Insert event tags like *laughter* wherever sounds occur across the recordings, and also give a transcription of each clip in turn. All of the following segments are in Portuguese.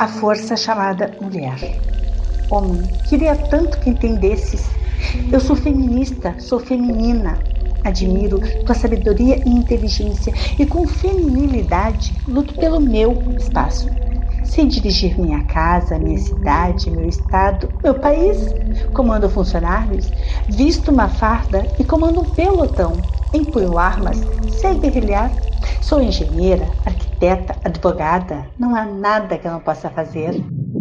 a força chamada mulher. Homem, queria tanto que entendesses. Eu sou feminista, sou feminina. Admiro tua sabedoria e inteligência e com feminilidade luto pelo meu espaço. Sei dirigir minha casa, minha cidade, meu estado, meu país. Comando funcionários, visto uma farda e comando um pelotão. Empunho armas, sei guerrilhar. Sou engenheira, arquiteta, advogada. Não há nada que eu não possa fazer.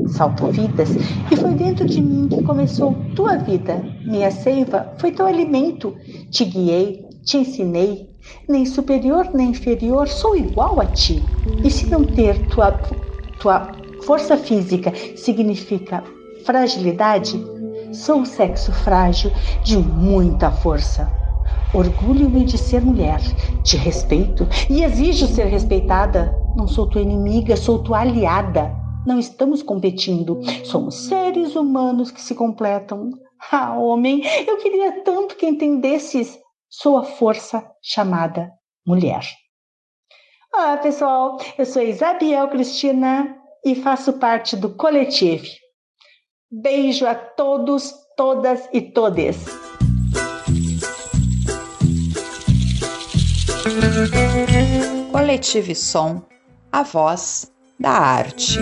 Salto vidas e foi dentro de mim que começou tua vida. Minha seiva foi teu alimento. Te guiei, te ensinei. Nem superior nem inferior, sou igual a ti. E se não ter tua tua força física significa fragilidade, sou o sexo frágil de muita força. Orgulho-me de ser mulher, te respeito e exijo ser respeitada. Não sou tua inimiga, sou tua aliada. Não estamos competindo, somos seres humanos que se completam. Ah, homem, eu queria tanto que entendesses. Sou a força chamada mulher. Olá, pessoal. Eu sou Isabel Cristina e faço parte do coletivo. Beijo a todos, todas e todes. Coletivo Som, a voz da arte.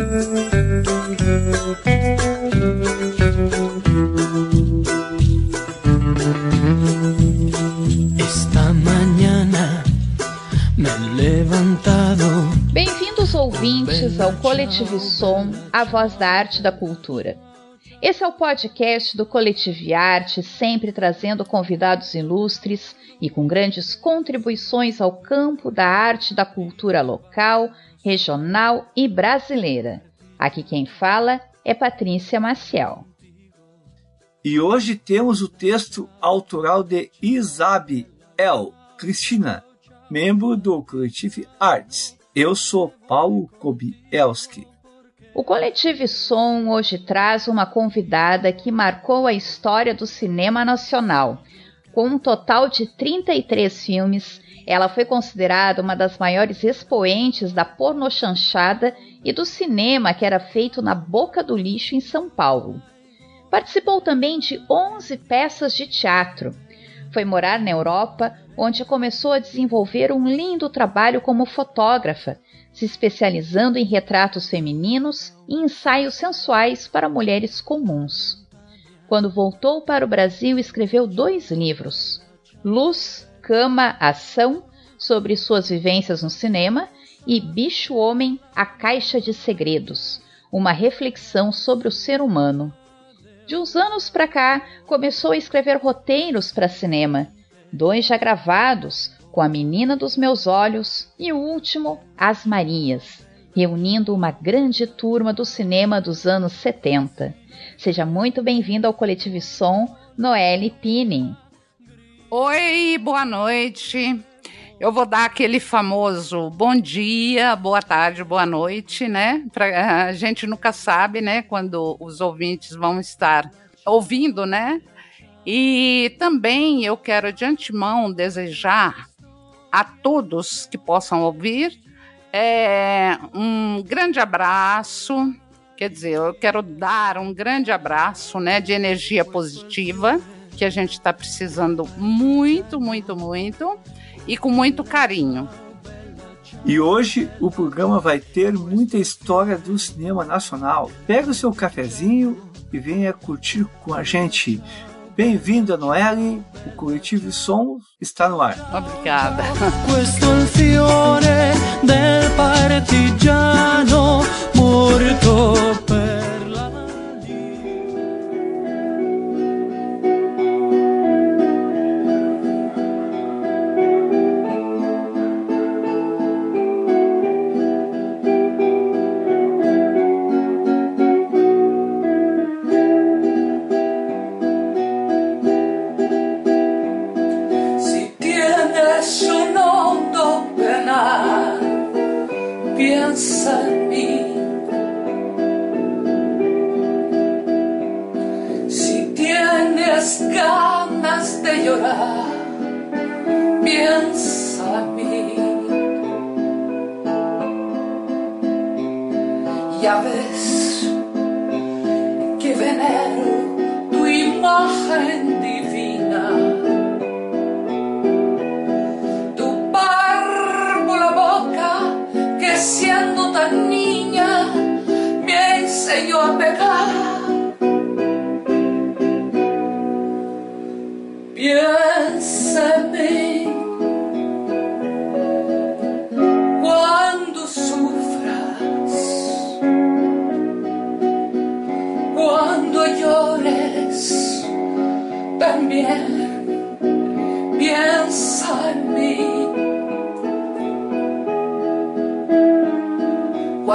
Bem-vindos ouvintes ao Coletivo Som, a voz da arte e da cultura. Esse é o podcast do Coletivo Arte, sempre trazendo convidados ilustres e com grandes contribuições ao campo da arte da cultura local, regional e brasileira. Aqui quem fala é Patrícia Maciel. E hoje temos o texto autoral de Isabe El Cristina, membro do Coletivo Arts. Eu sou Paulo Kobielski. O Coletivo Som hoje traz uma convidada que marcou a história do cinema nacional. Com um total de 33 filmes, ela foi considerada uma das maiores expoentes da pornochanchada e do cinema que era feito na boca do lixo em São Paulo. Participou também de 11 peças de teatro. Foi morar na Europa, onde começou a desenvolver um lindo trabalho como fotógrafa, se especializando em retratos femininos e ensaios sensuais para mulheres comuns. Quando voltou para o Brasil, escreveu dois livros: Luz, Cama, Ação, sobre suas vivências no cinema, e Bicho Homem, A Caixa de Segredos, uma reflexão sobre o ser humano. De uns anos para cá, começou a escrever roteiros para cinema dois já gravados, com A Menina dos Meus Olhos e o último, As Marias, reunindo uma grande turma do cinema dos anos 70. Seja muito bem-vindo ao Coletivo Som, Noelle Pinin. Oi, boa noite. Eu vou dar aquele famoso bom dia, boa tarde, boa noite, né? Pra, a gente nunca sabe, né, quando os ouvintes vão estar ouvindo, né? E também eu quero de antemão desejar a todos que possam ouvir é, um grande abraço. Quer dizer, eu quero dar um grande abraço né, de energia positiva, que a gente está precisando muito, muito, muito, e com muito carinho. E hoje o programa vai ter muita história do cinema nacional. Pega o seu cafezinho e venha curtir com a gente. Bem-vindo a Noelle, o coletivo Som está no ar. Obrigada.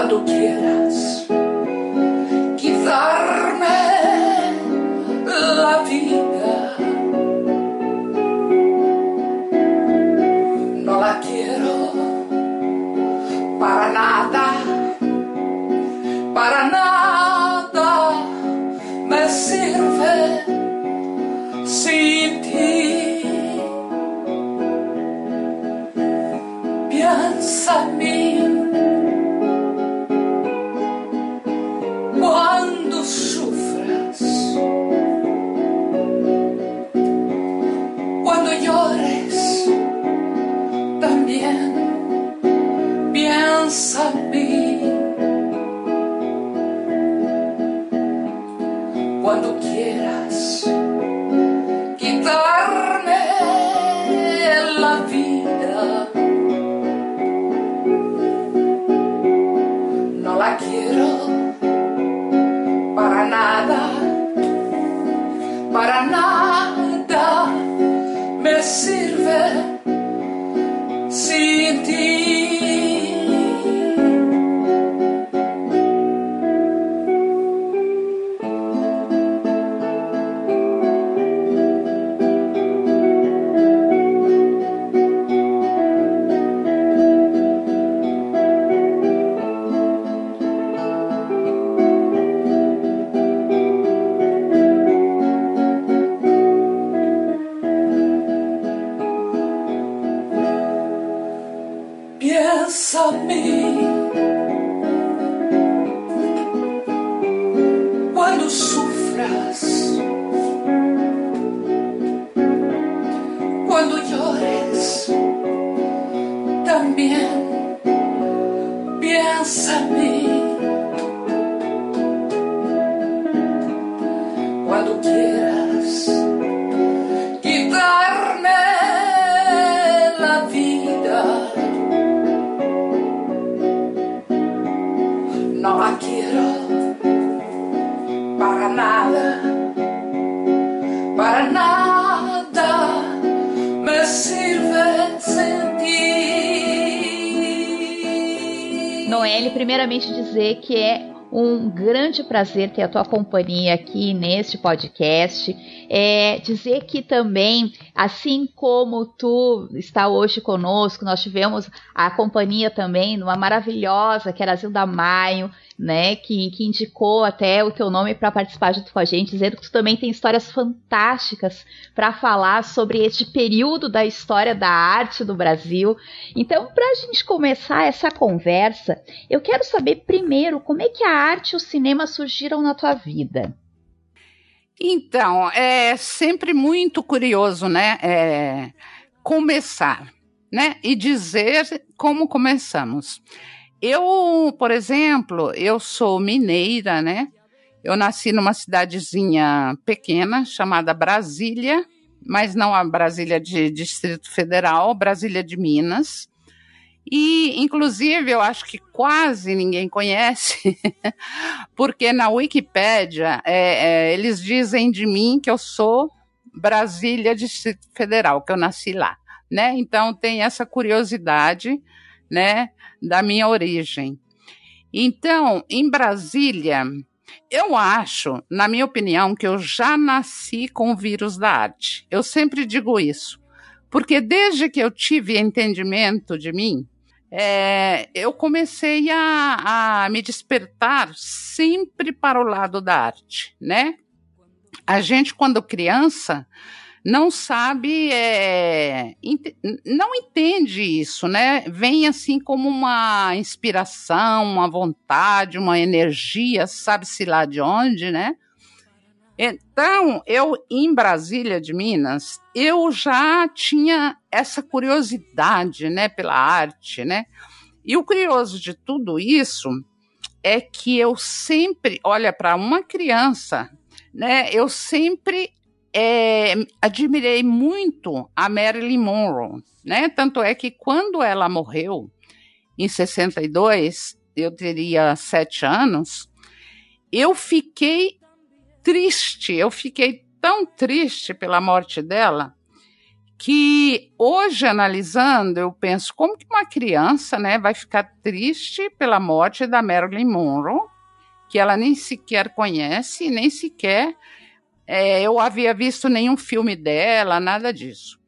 Quieras quitarme prazer ter a tua companhia aqui neste podcast. É dizer que também, assim como tu está hoje conosco, nós tivemos a companhia também numa maravilhosa que era a Zilda Maio, né, que, que indicou até o teu nome para participar junto com a gente, dizendo que tu também tem histórias fantásticas para falar sobre este período da história da arte do Brasil. Então, para a gente começar essa conversa, eu quero saber primeiro como é que a arte e o cinema surgiram na tua vida. Então, é sempre muito curioso, né? É, começar, né? E dizer como começamos. Eu, por exemplo, eu sou mineira, né? Eu nasci numa cidadezinha pequena chamada Brasília, mas não a Brasília de Distrito Federal, Brasília de Minas. E, inclusive, eu acho que quase ninguém conhece, *laughs* porque na Wikipédia é, é, eles dizem de mim que eu sou Brasília Distrito Federal, que eu nasci lá, né? Então tem essa curiosidade, né, da minha origem. Então, em Brasília, eu acho, na minha opinião, que eu já nasci com o vírus da arte. Eu sempre digo isso, porque desde que eu tive entendimento de mim, é, eu comecei a, a me despertar sempre para o lado da arte, né? A gente, quando criança, não sabe, é, ent não entende isso, né? Vem assim como uma inspiração, uma vontade, uma energia, sabe-se lá de onde, né? Então, eu em Brasília de Minas, eu já tinha essa curiosidade, né, pela arte, né? E o curioso de tudo isso é que eu sempre, olha, para uma criança, né, eu sempre é, admirei muito a Marilyn Monroe, né? Tanto é que quando ela morreu, em 62, eu teria sete anos, eu fiquei triste, eu fiquei tão triste pela morte dela, que hoje, analisando, eu penso, como que uma criança né, vai ficar triste pela morte da Marilyn Monroe, que ela nem sequer conhece, nem sequer é, eu havia visto nenhum filme dela, nada disso.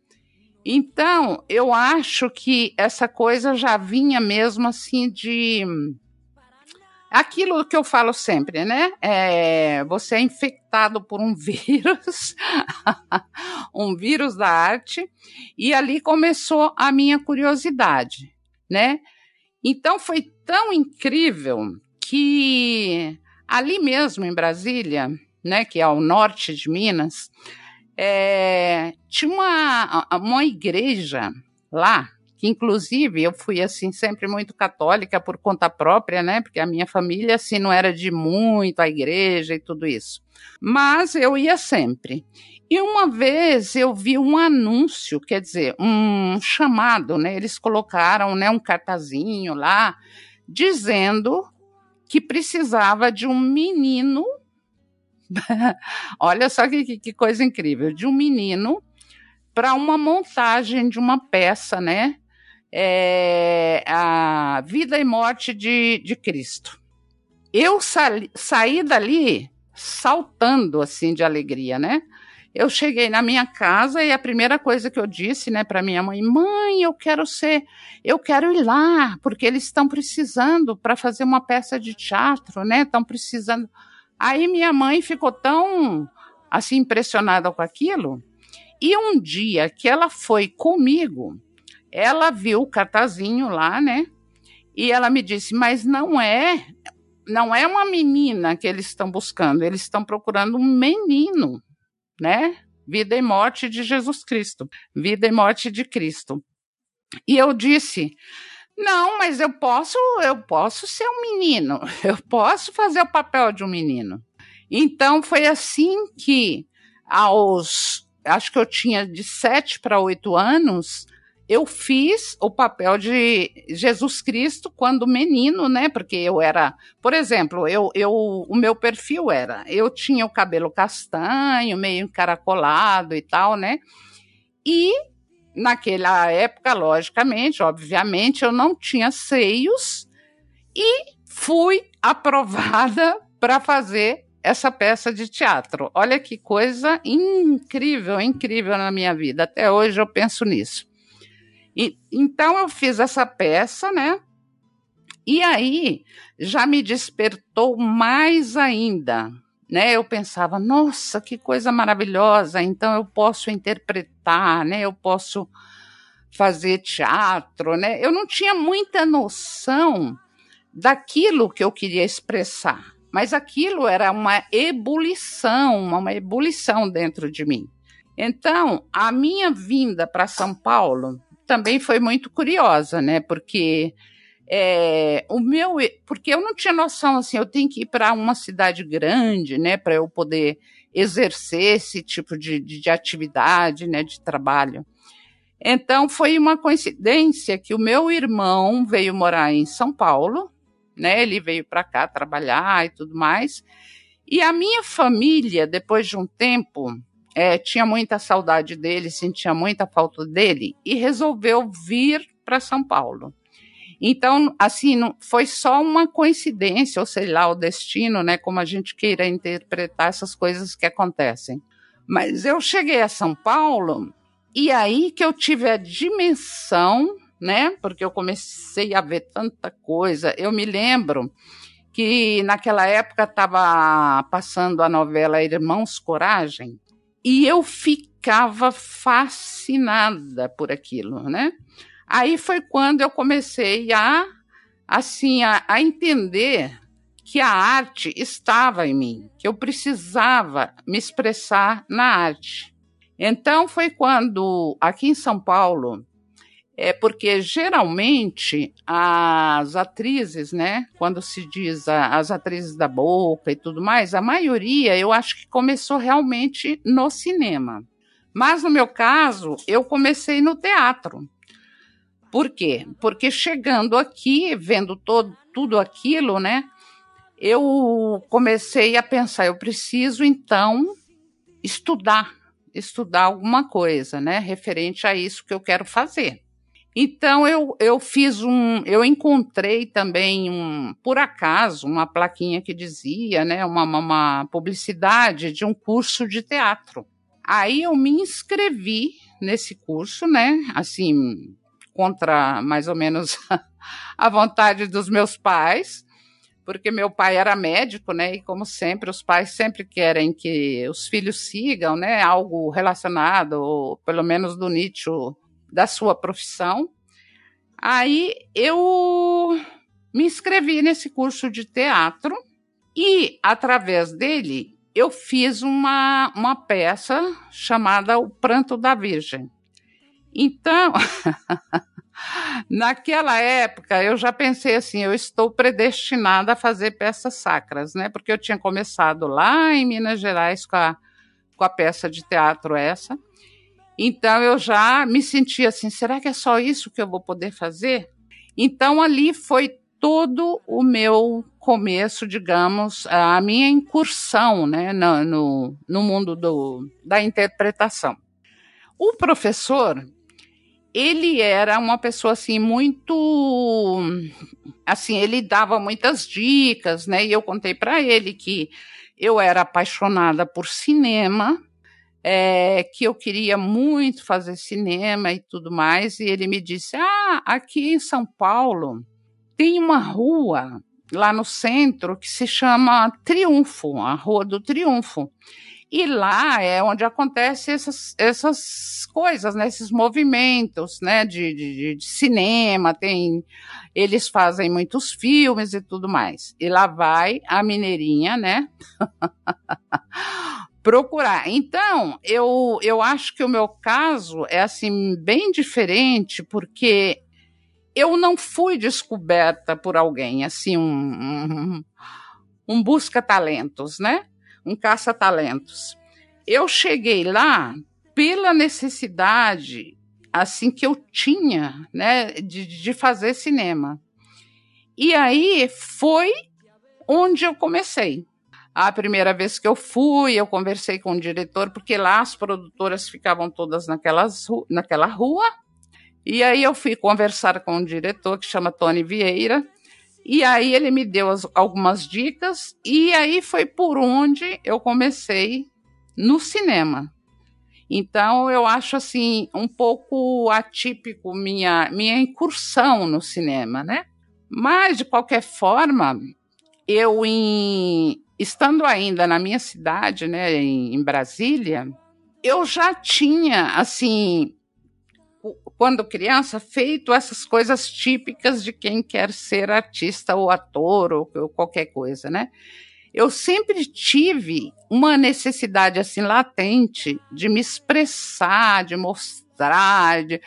Então, eu acho que essa coisa já vinha mesmo assim de. Aquilo que eu falo sempre, né? É, você é infectado por um *laughs* vírus, um vírus da arte, e ali começou a minha curiosidade, né? Então foi tão incrível que ali mesmo em Brasília, né, que é ao norte de Minas, é, tinha uma, uma igreja lá, inclusive eu fui assim sempre muito católica por conta própria, né, porque a minha família assim não era de muito a igreja e tudo isso. Mas eu ia sempre. E uma vez eu vi um anúncio, quer dizer, um chamado, né? Eles colocaram, né, um cartazinho lá dizendo que precisava de um menino *laughs* Olha só que, que coisa incrível, de um menino para uma montagem de uma peça, né? É, a vida e morte de, de Cristo. Eu sa saí dali saltando assim de alegria, né? Eu cheguei na minha casa e a primeira coisa que eu disse, né, para minha mãe, mãe, eu quero ser, eu quero ir lá, porque eles estão precisando para fazer uma peça de teatro, né? Estão precisando. Aí minha mãe ficou tão assim impressionada com aquilo. E um dia que ela foi comigo, ela viu o cartazinho lá, né? E ela me disse: "Mas não é, não é uma menina que eles estão buscando, eles estão procurando um menino, né? Vida e morte de Jesus Cristo, vida e morte de Cristo". E eu disse: não, mas eu posso, eu posso ser um menino. *laughs* Eu posso fazer o papel de um menino. Então foi assim que aos, acho que eu tinha de sete para oito anos, eu fiz o papel de Jesus Cristo quando menino, né? Porque eu era, por exemplo, eu, eu, o meu perfil era, eu tinha o cabelo castanho, meio encaracolado e tal, né? E naquela época, logicamente, obviamente, eu não tinha seios e fui aprovada para fazer essa peça de teatro. Olha que coisa incrível, incrível na minha vida. Até hoje eu penso nisso. E, então eu fiz essa peça, né? E aí já me despertou mais ainda né? Eu pensava, nossa, que coisa maravilhosa! Então eu posso interpretar, né? Eu posso fazer teatro, né? Eu não tinha muita noção daquilo que eu queria expressar, mas aquilo era uma ebulição, uma ebulição dentro de mim. Então, a minha vinda para São Paulo também foi muito curiosa, né? Porque é, o meu, porque eu não tinha noção assim, eu tenho que ir para uma cidade grande, né, para eu poder exercer esse tipo de, de, de atividade, né, de trabalho. Então foi uma coincidência que o meu irmão veio morar em São Paulo, né, ele veio para cá trabalhar e tudo mais. E a minha família, depois de um tempo, é, tinha muita saudade dele, sentia muita falta dele e resolveu vir para São Paulo. Então, assim, não, foi só uma coincidência, ou sei lá, o destino, né? Como a gente queira interpretar essas coisas que acontecem. Mas eu cheguei a São Paulo e aí que eu tive a dimensão, né? Porque eu comecei a ver tanta coisa. Eu me lembro que naquela época estava passando a novela Irmãos Coragem. E eu ficava fascinada por aquilo, né? Aí foi quando eu comecei a assim a, a entender que a arte estava em mim, que eu precisava me expressar na arte. Então foi quando aqui em São Paulo é porque geralmente as atrizes, né, quando se diz a, as atrizes da boca e tudo mais, a maioria eu acho que começou realmente no cinema. Mas no meu caso, eu comecei no teatro. Por quê? Porque chegando aqui, vendo todo, tudo aquilo, né, eu comecei a pensar, eu preciso então estudar, estudar alguma coisa, né, referente a isso que eu quero fazer. Então eu, eu fiz um, eu encontrei também um, por acaso, uma plaquinha que dizia, né, uma, uma publicidade de um curso de teatro. Aí eu me inscrevi nesse curso, né, assim, contra mais ou menos *laughs* a vontade dos meus pais, porque meu pai era médico, né, e como sempre, os pais sempre querem que os filhos sigam, né, algo relacionado, ou pelo menos do nicho da sua profissão. Aí eu me inscrevi nesse curso de teatro e, através dele, eu fiz uma, uma peça chamada O Pranto da Virgem. Então, *laughs* naquela época, eu já pensei assim: eu estou predestinada a fazer peças sacras, né? Porque eu tinha começado lá em Minas Gerais com a, com a peça de teatro essa. Então eu já me senti assim: será que é só isso que eu vou poder fazer? Então ali foi todo o meu começo, digamos, a minha incursão né, no, no, no mundo do, da interpretação. O professor, ele era uma pessoa assim muito assim ele dava muitas dicas né e eu contei para ele que eu era apaixonada por cinema é, que eu queria muito fazer cinema e tudo mais, e ele me disse: Ah, aqui em São Paulo tem uma rua lá no centro que se chama Triunfo, a Rua do Triunfo. E lá é onde acontecem essas, essas coisas, né, esses movimentos né, de, de, de cinema, tem, eles fazem muitos filmes e tudo mais. E lá vai a Mineirinha, né? *laughs* procurar. Então, eu, eu acho que o meu caso é assim bem diferente, porque eu não fui descoberta por alguém, assim, um, um, um busca-talentos, né? Um caça-talentos. Eu cheguei lá pela necessidade, assim, que eu tinha, né, de, de fazer cinema. E aí foi onde eu comecei. A primeira vez que eu fui, eu conversei com o diretor, porque lá as produtoras ficavam todas naquelas, naquela rua. E aí eu fui conversar com o diretor, que chama Tony Vieira, e aí ele me deu as, algumas dicas, e aí foi por onde eu comecei no cinema. Então eu acho assim um pouco atípico minha minha incursão no cinema, né? Mas de qualquer forma, eu em estando ainda na minha cidade, né, em, em Brasília, eu já tinha, assim, quando criança, feito essas coisas típicas de quem quer ser artista ou ator ou, ou, qualquer coisa, né? Eu sempre tive uma necessidade assim latente de me expressar, de mostrar, de,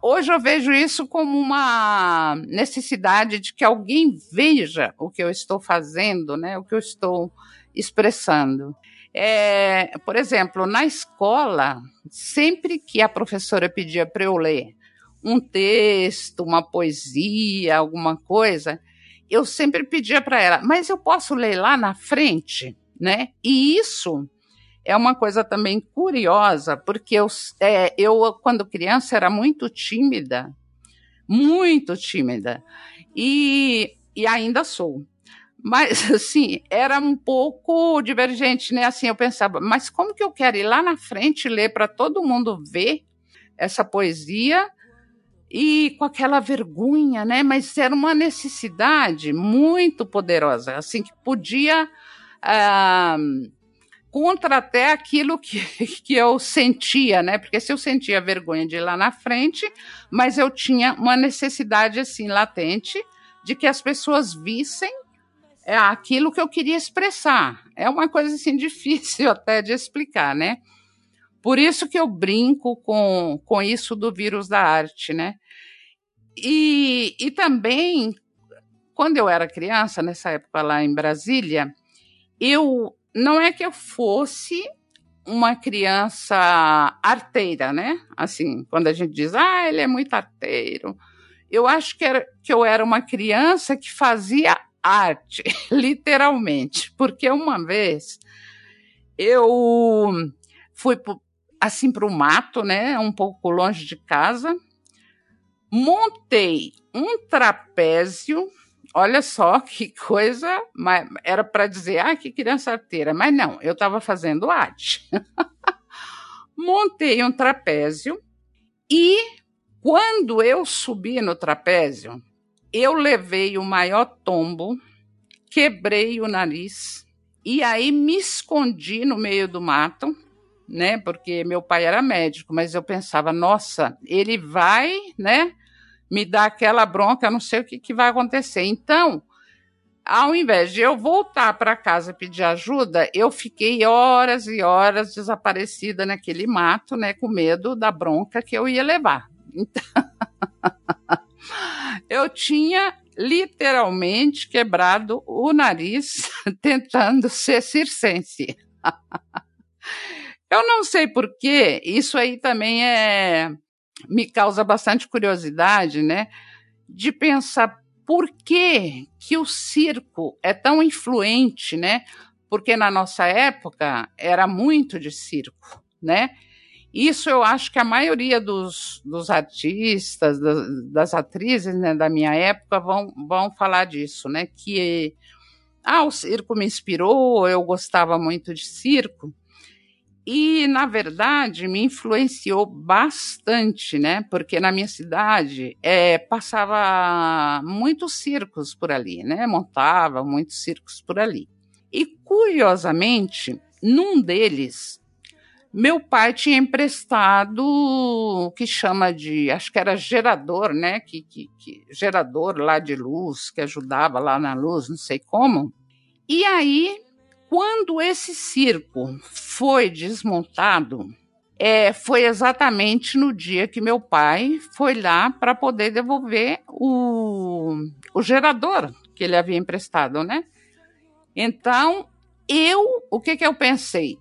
hoje eu vejo isso como uma necessidade de que alguém veja o que eu estou fazendo, né, o que eu estou expressando. É, por exemplo, na escola, sempre que a professora pedia para eu ler um texto, uma poesia, alguma coisa, eu sempre pedia para ela, mas eu posso ler lá na frente, né? E isso é uma coisa também curiosa, porque eu, é, eu, quando criança, era muito tímida, muito tímida, e, e ainda sou. Mas, *laughs* assim, era um pouco divergente, né? Assim, eu pensava, mas como que eu quero ir lá na frente ler para todo mundo ver essa poesia e com aquela vergonha, né? Mas era uma necessidade muito poderosa, assim, que podia. Uh, contra até aquilo que, *laughs* que eu sentia, né? Porque se eu sentia vergonha de ir lá na frente, mas eu tinha uma necessidade assim latente de que as pessoas vissem é, aquilo que eu queria expressar. É uma coisa assim *laughs* difícil até de explicar, né? Por isso que eu brinco com, com isso do vírus da arte, né? E, e também, quando eu era criança, nessa época lá em Brasília, eu não é que eu fosse uma criança arteira, né? Assim, quando a gente diz, ah, ele é muito arteiro. Eu acho que, era, que eu era uma criança que fazia arte, *laughs* literalmente. Porque uma vez eu fui assim para o mato, né? Um pouco longe de casa. Montei um trapézio olha só *laughs* que coisa, era para dizer, ah, que criança arteira, mas não, eu estava fazendo arte. *laughs* Montei um trapézio e quando eu subi no trapézio, eu levei o maior tombo, quebrei o nariz e aí me escondi no meio do mato, né? Porque meu pai era médico, mas eu pensava, nossa, ele vai, né? Me dá aquela bronca, não sei o que, que vai acontecer. Então, ao invés de eu voltar para casa pedir ajuda, eu fiquei horas e horas desaparecida naquele mato, né, com medo da bronca que eu ia levar. Então, *laughs* eu tinha literalmente quebrado o nariz *laughs* tentando ser circense. *laughs* eu não sei porquê, isso aí também é me causa bastante curiosidade, né? De pensar por que, que o circo é tão influente, né? Porque na nossa época era muito de circo, né? Isso eu acho que a maioria dos, dos artistas, das, das atrizes né, da minha época vão, vão falar disso, né? Que ah, o circo me inspirou, eu gostava muito de circo. E, na verdade, me influenciou bastante, né? Porque na minha cidade é, passava muitos circos por ali, né? Montava muitos circos por ali. E, curiosamente, num deles, meu pai tinha emprestado o que chama de, acho que era gerador, né? Que, que, que, gerador lá de luz, que ajudava lá na luz, não sei como. E aí quando esse circo foi desmontado, é, foi exatamente no dia que meu pai foi lá para poder devolver o, o gerador que ele havia emprestado, né? Então, eu, o que que eu pensei?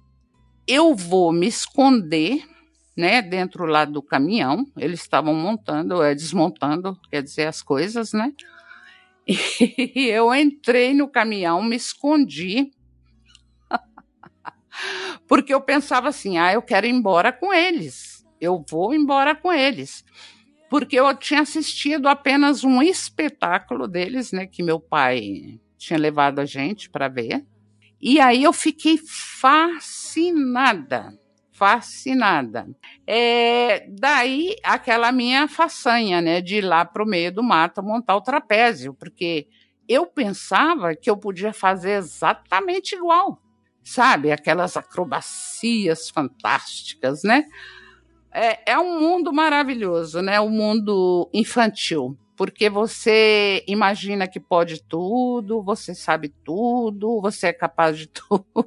Eu vou me esconder, né, dentro lá do caminhão. Eles estavam montando, é, desmontando, quer dizer, as coisas, né? *laughs* E eu entrei no caminhão, me escondi porque eu pensava assim: ah, eu quero ir embora com eles, eu vou embora com eles. Porque eu tinha assistido apenas um espetáculo deles, né, que meu pai tinha levado a gente para ver. E aí eu fiquei fascinada, fascinada. É, daí aquela minha façanha, né, de ir lá para o meio do mato montar o trapézio, porque eu pensava que eu podia fazer exatamente igual sabe? Aquelas acrobacias fantásticas, né? É, é um mundo maravilhoso, né? O um mundo infantil, porque você imagina que pode tudo, você sabe tudo, você é capaz de *laughs* tudo.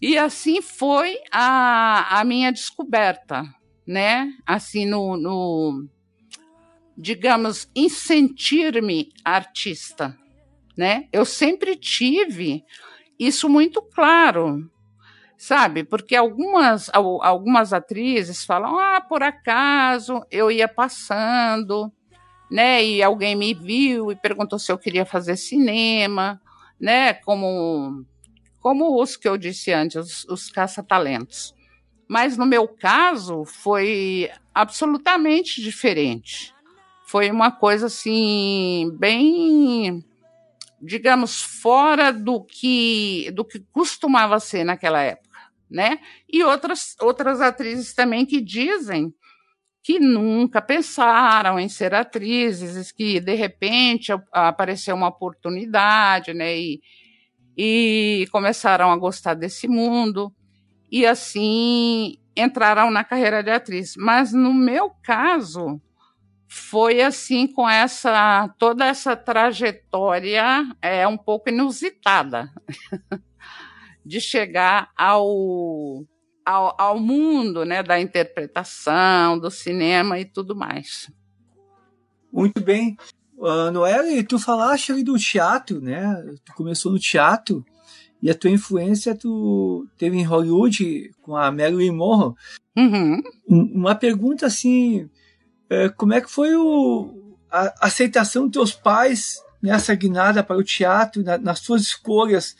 e assim foi a, a minha descoberta, né? Assim, no, no digamos, em sentir-me artista, né? Eu sempre tive isso muito claro, sabe? Porque algumas, algumas atrizes falam: ah, por acaso eu ia passando, né? E alguém me viu e perguntou se eu queria fazer cinema, né? Como, como os que eu disse antes, os, os caça-talentos. Mas no meu caso foi absolutamente diferente. Foi uma coisa assim, bem digamos, fora do que, do que costumava ser naquela época, né? E outras, outras atrizes também que dizem que nunca pensaram em ser atrizes, que de repente apareceu uma oportunidade, né? E, e começaram a gostar desse mundo e assim entraram na carreira de atriz. Mas no meu caso, foi assim com essa toda essa trajetória é um pouco inusitada *laughs* de chegar ao, ao, ao mundo né, da interpretação, do cinema e tudo mais. Muito bem. Uh, Noelle, tu falaste ali do teatro, né? Tu começou no teatro e a tua influência tu teve em Hollywood com a Marilyn Monroe. Uhum. Uma pergunta assim, é, como é que foi o, a aceitação dos teus pais nessa guinada para o teatro, na, nas suas escolhas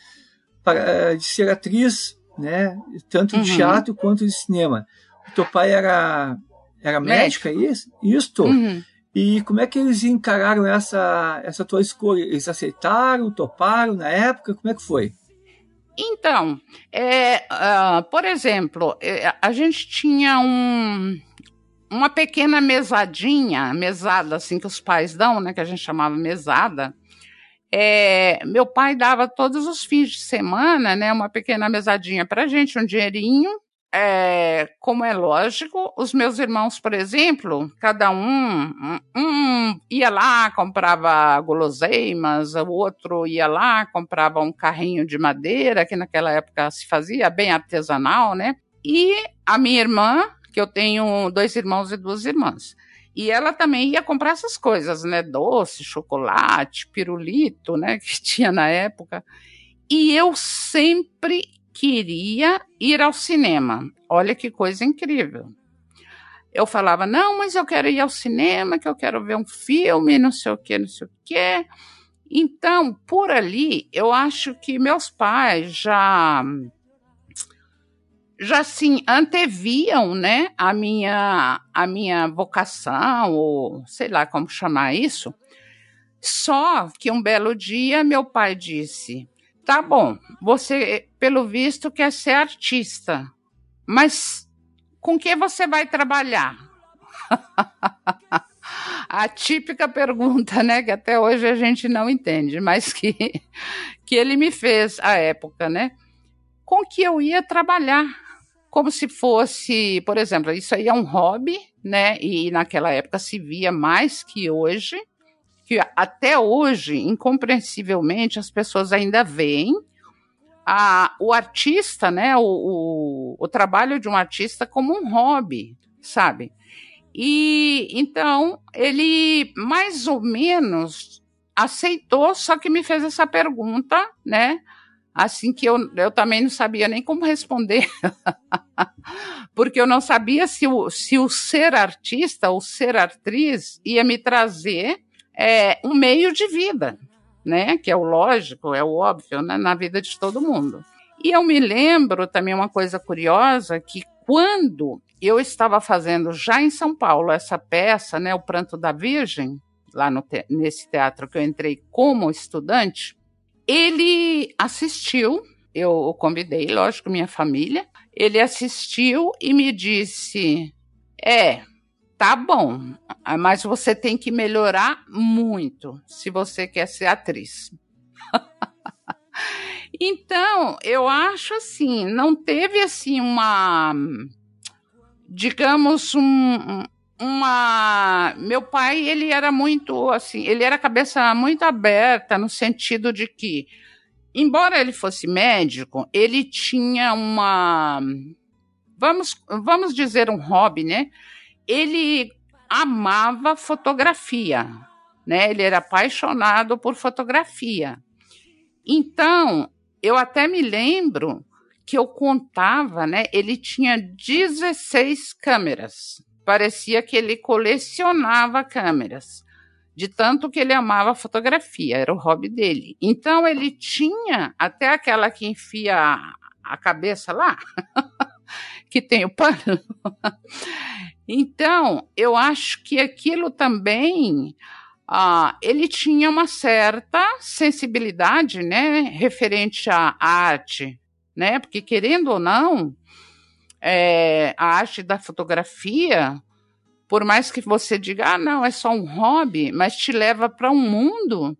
para, é, de ser atriz, né? Tanto uhum. teatro quanto no cinema. O teu pai era, era médico, é isso? Isto. Uhum. E como é que eles encararam essa, essa tua escolha? Eles aceitaram, toparam na época? Como é que foi? Então, é, uh, por exemplo, a gente tinha um, uma pequena mesadinha, mesada assim que os pais dão, né, que a gente chamava mesada. É, meu pai dava todos os fins de semana, né, uma pequena mesadinha para gente, um dinheirinho. É, como é lógico, os meus irmãos, por exemplo, cada um, um, um ia lá, comprava guloseimas, o outro ia lá, comprava um carrinho de madeira, que naquela época se fazia bem artesanal, né? E a minha irmã, que eu tenho dois irmãos e duas irmãs. E ela também ia comprar essas coisas, né? Doce, chocolate, pirulito, né? *laughs* Que tinha na época. E eu sempre queria ir ao cinema. Olha que coisa incrível. Eu falava, não, mas eu quero ir ao cinema, que eu quero ver um filme, não sei o que, não sei o que. Então, por ali, eu acho que meus pais já já assim anteviam, né, a minha a minha vocação ou sei lá como chamar isso. Só que um belo dia meu pai disse: "Tá bom, você pelo visto quer ser artista, mas com que você vai trabalhar?" *laughs* a típica pergunta, né, que até hoje a gente não entende, mas que que ele me fez à época, né? Com que eu ia trabalhar como se fosse, por exemplo, isso aí é um hobby, né? E naquela época se via mais que hoje, que até hoje, incompreensivelmente, as pessoas ainda veem a, o artista, né? O, o, o trabalho de um artista como um hobby, sabe? E então ele mais ou menos aceitou, só que me fez essa pergunta, né? Assim que eu, eu também não sabia nem como responder, *laughs* porque eu não sabia se o, se o ser artista ou ser atriz ia me trazer é, um meio de vida, né? Que é o lógico, é o óbvio, né? na vida de todo mundo. E eu me lembro também uma coisa curiosa que quando eu estava fazendo já em São Paulo essa peça, né, o Pranto da Virgem, lá no te nesse teatro que eu entrei como estudante, ele assistiu, eu convidei, lógico, minha família. Ele assistiu e me disse: É, tá bom, mas você tem que melhorar muito se você quer ser atriz. *laughs* então, eu acho assim, não teve assim uma digamos um, uma. Meu pai, ele era muito assim, ele era cabeça muito aberta no sentido de que, embora ele fosse médico, ele tinha uma. Vamos, vamos dizer um hobby, né? Ele amava fotografia, né? Ele era apaixonado por fotografia. Então, eu até me lembro que eu contava, né? Ele tinha 16 câmeras parecia que ele colecionava câmeras, de tanto que ele amava fotografia, era o hobby dele. Então ele tinha até aquela que enfia a cabeça lá, *laughs* que tem o pano. então, eu acho que aquilo também ah, ele tinha uma certa sensibilidade, né, referente à arte, né, porque querendo ou não, é, a arte da fotografia, por mais que você diga, ah, não, é só um hobby, mas te leva para um mundo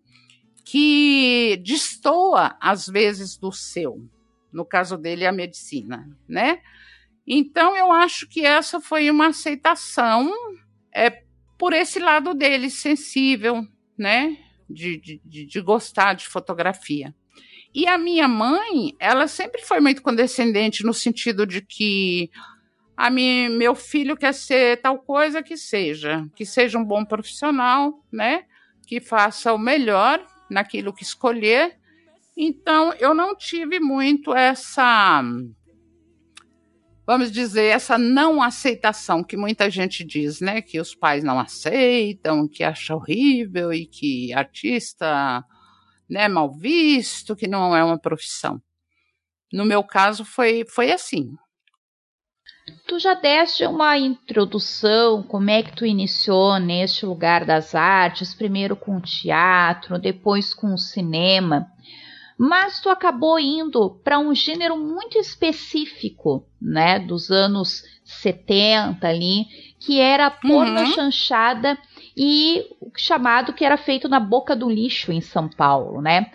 que destoa às vezes do seu. No caso dele, a medicina, né? Então eu acho que essa foi uma aceitação é por esse lado dele sensível, né? De, de, de gostar de fotografia. E a minha mãe, ela sempre foi muito condescendente no sentido de que a mim, meu filho quer ser tal coisa que seja, que seja um bom profissional, né? Que faça o melhor naquilo que escolher. Então, eu não tive muito essa, vamos dizer, essa não aceitação que muita gente diz, né? Que os pais não aceitam, que acha horrível e que artista né, mal visto, que não é uma profissão. No meu caso foi, foi assim. Tu já deste uma introdução, como é que tu iniciou neste lugar das artes, primeiro com o teatro, depois com o cinema, mas tu acabou indo para um gênero muito específico, né, dos anos 70 ali, que era a porno uhum. chanchada e o chamado que era feito na boca do lixo em São Paulo, né?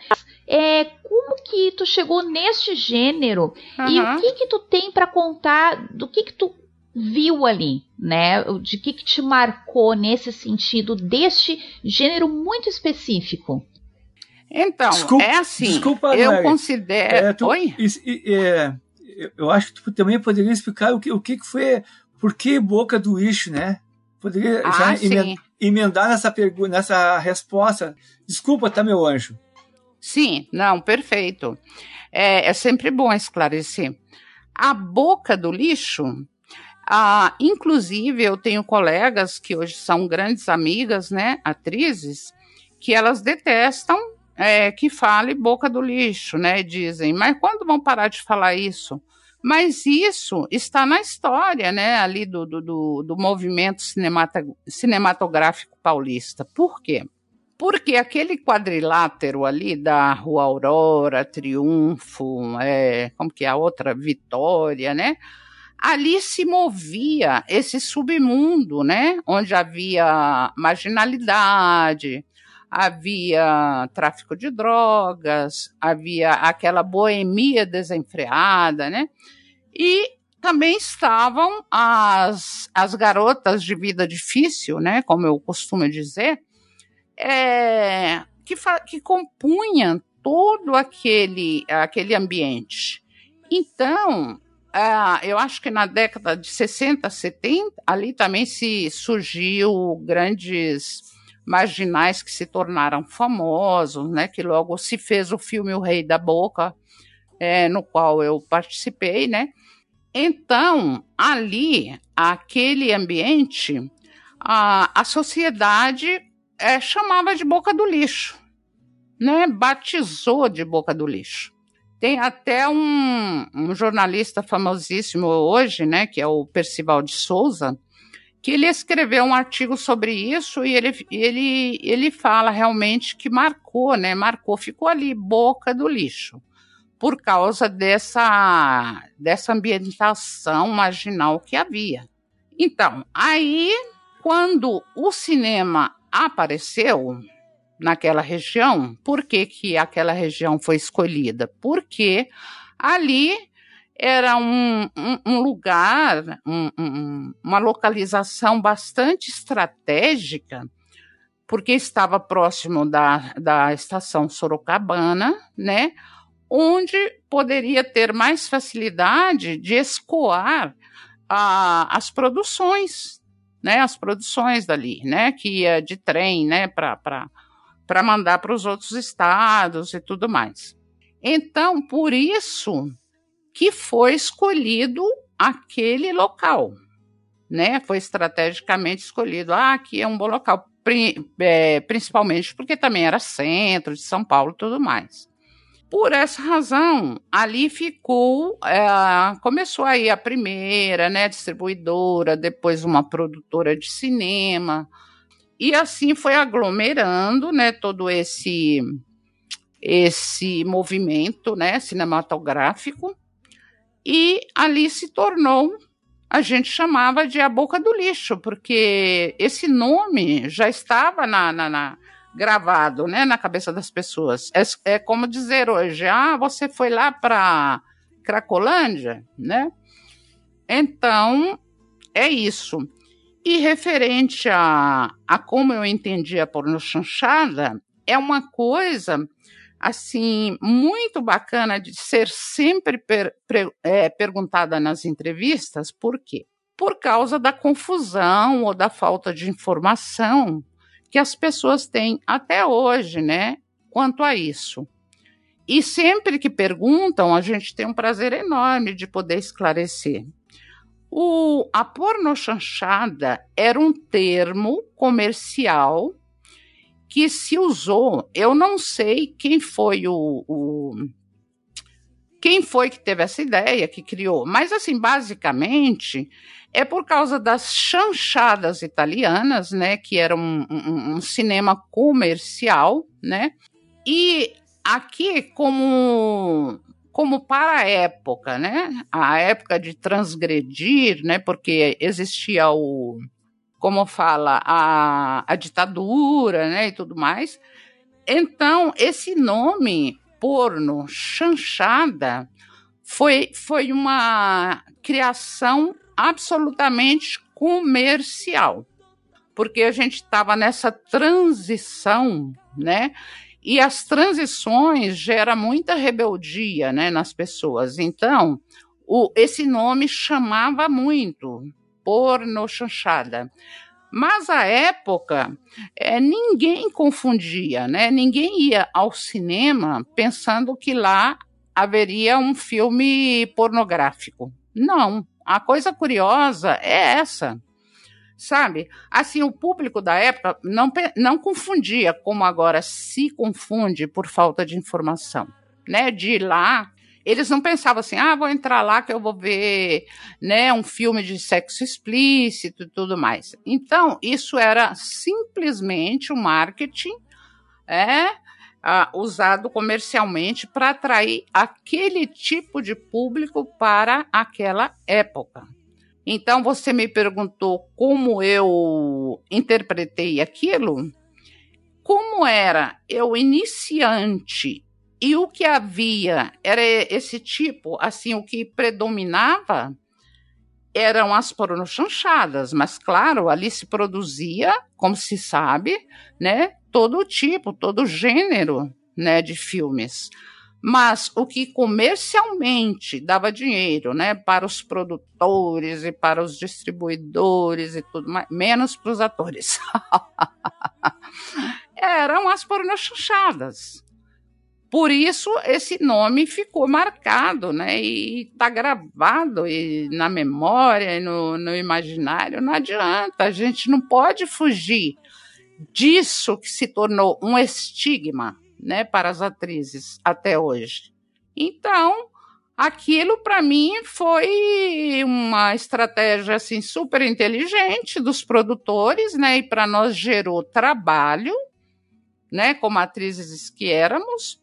É, como que tu chegou neste gênero uhum. e o que que tu tem para contar do que que tu viu ali, né? De que que te marcou nesse sentido deste gênero muito específico? Então, desculpa, é assim, desculpa, eu Mary. considero... É, tu, Oi? É, eu acho que tu também poderia explicar o que, o que foi, por que boca do lixo, né? Poderia ah, já emendar nessa pergunta, nessa resposta. Desculpa, tá, meu anjo? Sim, não, perfeito. É, é sempre bom esclarecer. A boca do lixo, ah, inclusive eu tenho colegas que hoje são grandes amigas, né, atrizes, que elas detestam é, que fale boca do lixo, né? Dizem, mas quando vão parar de falar isso? Mas isso está na história, né, ali do, do, do, do movimento cinematográfico paulista. Por quê? Porque aquele quadrilátero ali da Rua Aurora, Triunfo, é, como que é a outra? Vitória, né? Ali se movia esse submundo, né? Onde havia marginalidade, havia tráfico de drogas, havia aquela boemia desenfreada, né? E também estavam as, as garotas de vida difícil, né? Como eu costumo dizer, é, que, que compunham todo aquele, aquele ambiente. Então, Uh, eu acho que na década de 60, 70, ali também se surgiu grandes marginais que se tornaram famosos, né? Que logo se fez o filme O Rei da Boca, é, no qual eu participei, né? Então, ali, aquele ambiente, a, a sociedade é, chamava de boca do lixo, né? Batizou de boca do lixo. Tem até um, um jornalista famosíssimo hoje, né? Que é o Percival de Souza, que ele escreveu um artigo sobre isso e ele, ele, ele fala realmente que marcou, né? Marcou, ficou ali, boca do lixo, por causa dessa, dessa ambientação marginal que havia. Então, aí, quando o cinema apareceu naquela região, por que, que aquela região foi escolhida? Porque ali era um, um, um lugar, um, uma localização bastante estratégica, porque estava próximo da, da estação Sorocabana, né? Onde poderia ter mais facilidade de escoar a, as produções, né? As produções dali, né? Que ia de trem, né? Para mandar para os outros estados e tudo mais. Então, por isso que foi escolhido aquele local, né? Foi estrategicamente escolhido. Ah, aqui é um bom local, é, principalmente porque também era centro de São Paulo e tudo mais. Por essa razão, ali ficou, é, começou aí a primeira, né, distribuidora, depois uma produtora de cinema, e assim foi aglomerando, né, todo esse esse movimento, né, cinematográfico, e ali se tornou, a gente chamava de a boca do lixo, porque esse nome já estava na, na, na gravado, né, na cabeça das pessoas. É, é como dizer hoje, ah, você foi lá para Cracolândia, né? Então, é isso. E referente a, a como eu entendi a porno chanchada, é uma coisa assim muito bacana de ser sempre per, é, perguntada nas entrevistas, por quê? Por causa da confusão ou da falta de informação que as pessoas têm até hoje, né, quanto a isso. E sempre que perguntam, a gente tem um prazer enorme de poder esclarecer. O, a pornochanchada era um termo comercial que se usou. Eu não sei quem foi o, o quem foi que teve essa ideia, que criou, mas assim, basicamente, é por causa das chanchadas italianas, né, que era um, um, um cinema comercial, né, e aqui como como para a época, né? A época de transgredir, né? Porque existia o, como fala, a, a ditadura, né? E tudo mais. Então, esse nome porno, chanchada, foi, foi uma criação absolutamente comercial, porque a gente estava nessa transição, né? E as transições geram muita rebeldia né, nas pessoas. Então, o, esse nome chamava muito, porno chanchada. Mas à época, é, ninguém confundia, né? ninguém ia ao cinema pensando que lá haveria um filme pornográfico. Não. A coisa curiosa é essa sabe? Assim, o público da época não, não confundia como agora se confunde por falta de informação, né? De ir lá, eles não pensavam assim, ah, vou entrar lá que eu vou ver, né, um filme de sexo explícito e tudo mais. Então, isso era simplesmente o um marketing, é, usado comercialmente para atrair aquele tipo de público para aquela época. Então você me perguntou como eu interpretei aquilo. Como era eu iniciante e o que havia era esse tipo, assim, o que predominava eram as pornochanchadas, mas claro, ali se produzia, como se sabe, né, todo tipo, todo gênero, né, de filmes. Mas o que comercialmente dava dinheiro, né, para os produtores e para os distribuidores e tudo mais, menos para os atores, *laughs* eram as pornochanchadas. Por isso esse nome ficou marcado, né, e está gravado e na memória e no, no imaginário. Não adianta, a gente não pode fugir disso que se tornou um estigma né, para as atrizes até hoje. Então, aquilo para mim foi uma estratégia assim super inteligente dos produtores, né, e para nós gerou trabalho, né, como atrizes que éramos.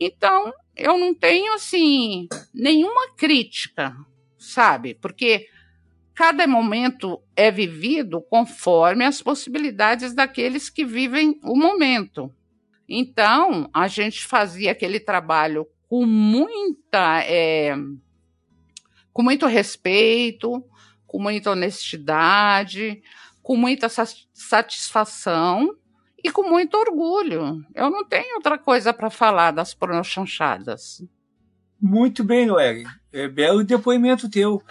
Então, eu não tenho assim nenhuma crítica, sabe? Porque cada momento é vivido conforme as possibilidades daqueles que vivem o momento. Então, a gente fazia aquele trabalho com muita. É, com muito respeito, com muita honestidade, com muita satisfação e com muito orgulho. Eu não tenho outra coisa para falar das pornochanchadas. Muito bem, Noelle. É belo depoimento teu.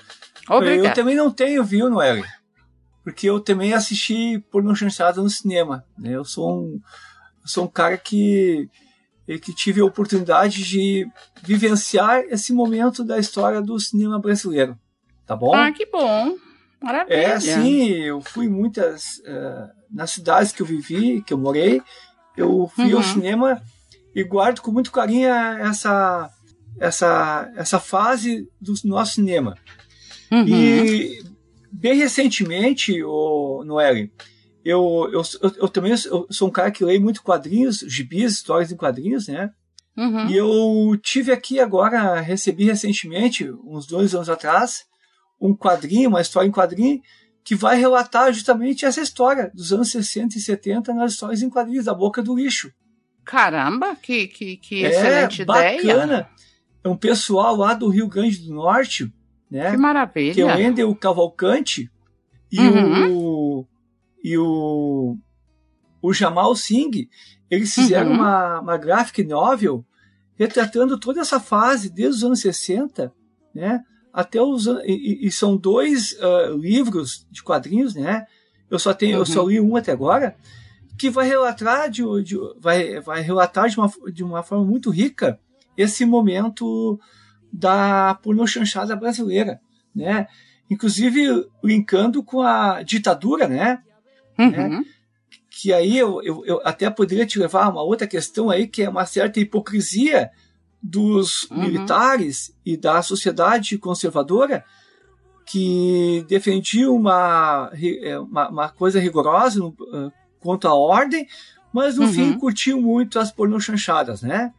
Obrigada. Eu também não tenho, viu, Noelle? Porque eu também assisti pornochanchada no cinema. Né? Eu sou um sou um cara que que tive a oportunidade de vivenciar esse momento da história do cinema brasileiro, tá bom? Ah, que bom, maravilha. É, sim, eu fui muitas uh, nas cidades que eu vivi, que eu morei, eu fui uhum. ao cinema e guardo com muito carinho essa essa essa fase do nosso cinema. Uhum. E bem recentemente, o Noelle, eu, eu, eu, eu também eu sou um cara que leio muito quadrinhos, gibis, histórias em quadrinhos, né? Uhum. E eu tive aqui agora, recebi recentemente, uns dois anos atrás, um quadrinho, uma história em quadrinho, que vai relatar justamente essa história dos anos 60 e 70 nas histórias em quadrinhos, da boca do lixo. Caramba, que, que, que é, excelente bacana. ideia. É um pessoal lá do Rio Grande do Norte, né? Que maravilha. Que é o Endel Cavalcante e Uhum. o e o o Jamal Singh. Eles fizeram Uhum. uma, uma graphic novel retratando toda essa fase desde os anos 60, né? Até os e, e- são dois ah, livros de quadrinhos, né? Eu só tenho, eu só Uhum. li um até agora, que vai relatar de, de- vai, vai relatar de uma, de uma forma muito rica esse momento da pornochanchada brasileira, né? Inclusive linkando com a ditadura, né? Uhum. Que aí eu, eu, eu até poderia te levar a uma outra questão aí, que é uma certa hipocrisia dos Uhum. militares e da sociedade conservadora que defendiam uma, é, uma, uma coisa rigorosa no, ah, quanto à ordem, mas no Uhum. fim curtiam muito as pornochanchadas, né?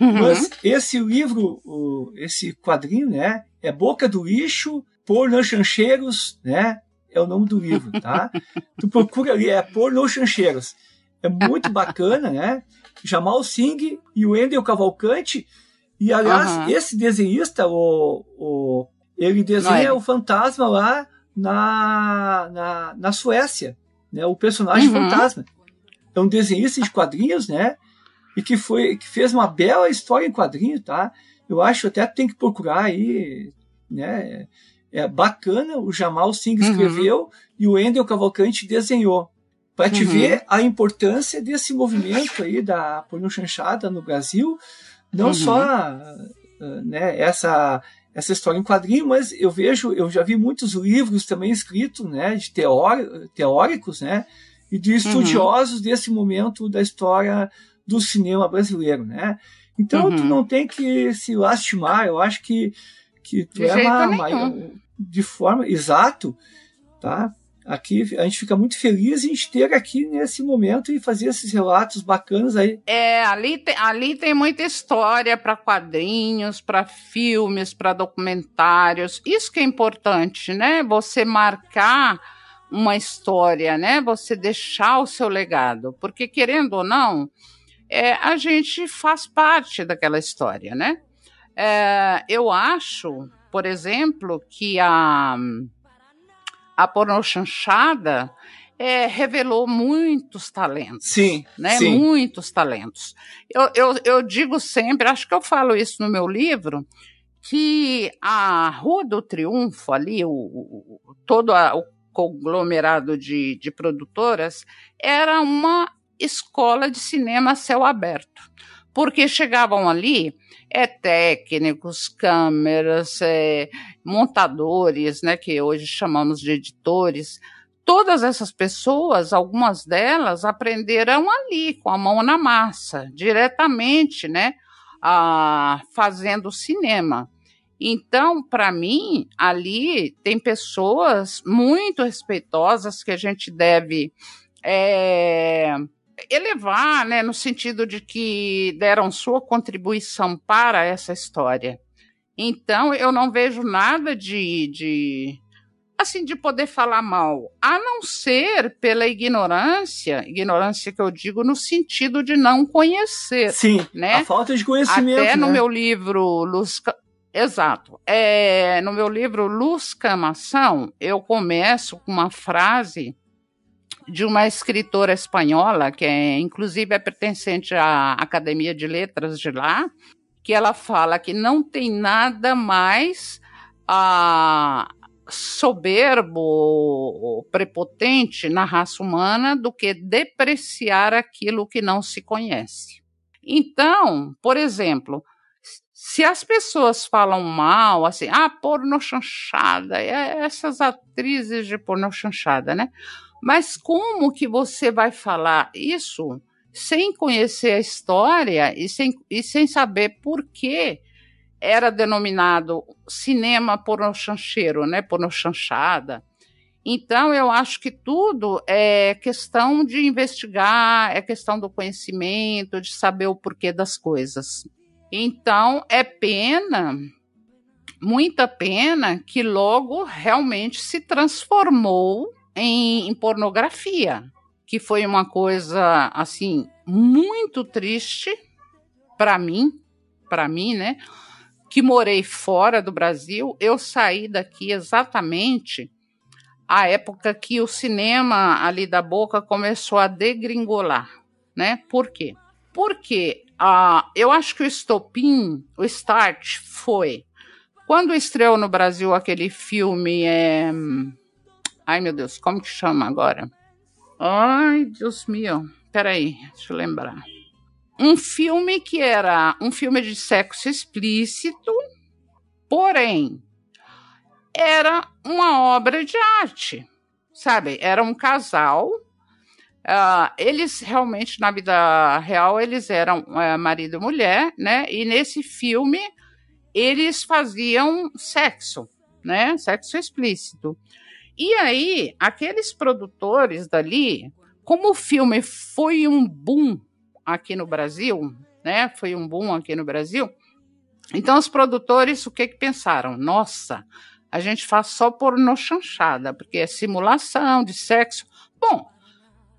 Uhum. Mas esse livro, o- esse quadrinho, né? É Boca do Lixo, Pornochancheiros, né? É o nome do livro, tá? *laughs* tu procura ali, é Pornochancheiros. É muito bacana, né? Jamal Singh e o Endel Cavalcante. E, aliás, esse desenhista, o, o, ele desenha o fantasma lá na, na, na Suécia, né? O personagem Uhum. fantasma. É um desenhista de quadrinhos, né? e que foi que fez uma bela história em quadrinho, tá? Eu acho até que tem que procurar aí, né? É bacana, o Jamal Singh Uhum. escreveu e o Endel Cavalcante desenhou. Para te Uhum. ver a importância desse movimento aí da pornochanchada no Brasil, não Uhum. só ah, né, essa essa história em quadrinho, mas eu vejo, eu já vi muitos livros também escritos, né, de teóri- teóricos, né, e de estudiosos desse momento da história do cinema brasileiro, né? Então Uhum. tu não tem que se lastimar, eu acho que que tu De é uma, uma- de forma exato, tá? Aqui a gente fica muito feliz em te ter aqui nesse momento e fazer esses relatos bacanas aí. É, ali tem, ali tem muita história para quadrinhos, para filmes, para documentários. Isso que é importante, né? Você marcar uma história, né? Você deixar o seu legado, porque querendo ou não, é, a gente faz parte daquela história, né? É, eu acho, por exemplo, que a a pornochanchada é, revelou muitos talentos Sim, né? sim. Muitos talentos. Eu, eu, eu digo sempre, acho que eu falo isso no meu livro, que a Rua do Triunfo, ali, o, o- todo a- o conglomerado de, de produtoras, era uma escola de cinema a céu aberto. Porque chegavam ali é, técnicos, câmeras, é, montadores, né, que hoje chamamos de editores, todas essas pessoas, algumas delas aprenderam ali, com a mão na massa, diretamente, né, a, fazendo cinema. Então, para mim, ali tem pessoas muito respeitosas que a gente deve é, elevar, né, no sentido de que deram sua contribuição para essa história. Então, eu não vejo nada de, de assim de poder falar mal, a não ser pela ignorância, ignorância que eu digo no sentido de não conhecer, Sim, né? a falta de conhecimento. Até no né? meu livro Luz, exato, é, no meu livro Luz Camação, eu começo com uma frase de uma escritora espanhola que é inclusive é pertencente à Academia de Letras de lá, que ela fala que não tem nada mais ah, soberbo ou prepotente na raça humana do que depreciar aquilo que não se conhece. Então, por exemplo, se as pessoas falam mal, assim, ah, pornochanchada, é essas atrizes de pornochanchada, né? Mas como que você vai falar isso sem conhecer a história e sem, e sem saber por que era denominado cinema pornochancheiro, né? Pornochanchada. Então, eu acho que tudo é questão de investigar, é questão do conhecimento, de saber o porquê das coisas. Então, é pena muita pena que logo realmente se transformou em, em pornografia, que foi uma coisa assim muito triste para mim, para mim, né? Que morei fora do Brasil, eu saí daqui exatamente a época que o cinema ali da Boca começou a degringolar, né? Por quê? Porque uh, eu acho que o estopim, o start foi quando estreou no Brasil aquele filme é... Ai, meu Deus, como que chama agora? Ai, Deus meu. Peraí, deixa eu lembrar. Um filme que era um filme de sexo explícito, porém, era uma obra de arte, sabe? Era um casal. Uh, eles realmente, na vida real, eles eram uh, marido e mulher, né? E nesse filme, eles faziam sexo, né? Sexo explícito. E aí, aqueles produtores dali, como o filme foi um boom aqui no Brasil, né? Foi um boom aqui no Brasil. Então, os produtores, o que que pensaram? Nossa, a gente faz só pornô chanchada, porque é simulação de sexo. Bom,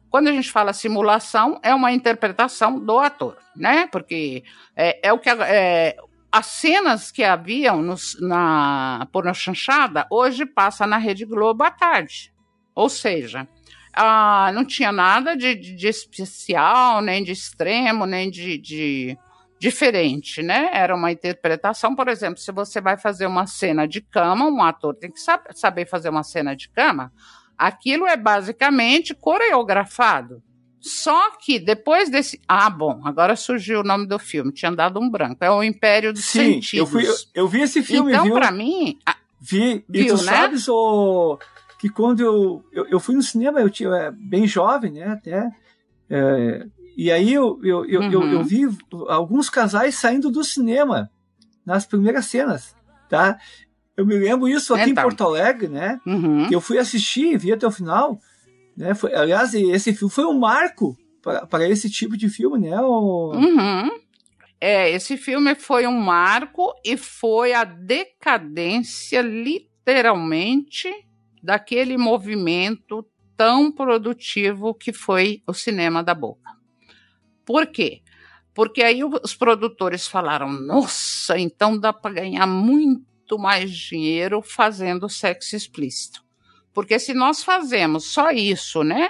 quando a gente fala simulação, é uma interpretação do ator, né? Porque é, é o que é, as cenas que haviam nos, na pornô chanchada hoje passa na Rede Globo à tarde. Ou seja, ah, não tinha nada de, de, de, especial, nem de extremo, nem de, de diferente, né? Era uma interpretação, por exemplo, se você vai fazer uma cena de cama, um ator tem que saber fazer uma cena de cama. Aquilo é basicamente coreografado. Só que depois desse. Ah, bom, agora surgiu o nome do filme, tinha dado um branco. É o Império dos Sim, Sentidos. Eu, fui, eu, eu vi esse filme, então, para mim. Vi, viu, e tu né? sabes, o, que quando eu, eu, eu, fui no cinema, eu tinha é, bem jovem, né? Até. É, e aí eu, eu, eu, uhum. eu, eu, vi alguns casais saindo do cinema nas primeiras cenas, tá? Eu me lembro isso aqui então. em Porto Alegre, né? Uhum. Que eu fui assistir, vi até o final. Né? Foi, aliás, esse filme foi um marco para esse tipo de filme, né? O... Uhum. É, esse filme foi um marco e foi a decadência, literalmente, daquele movimento tão produtivo que foi o cinema da boca. Por quê? Porque aí os produtores falaram: nossa, então dá para ganhar muito mais dinheiro fazendo sexo explícito. Porque se nós fazemos só isso, né?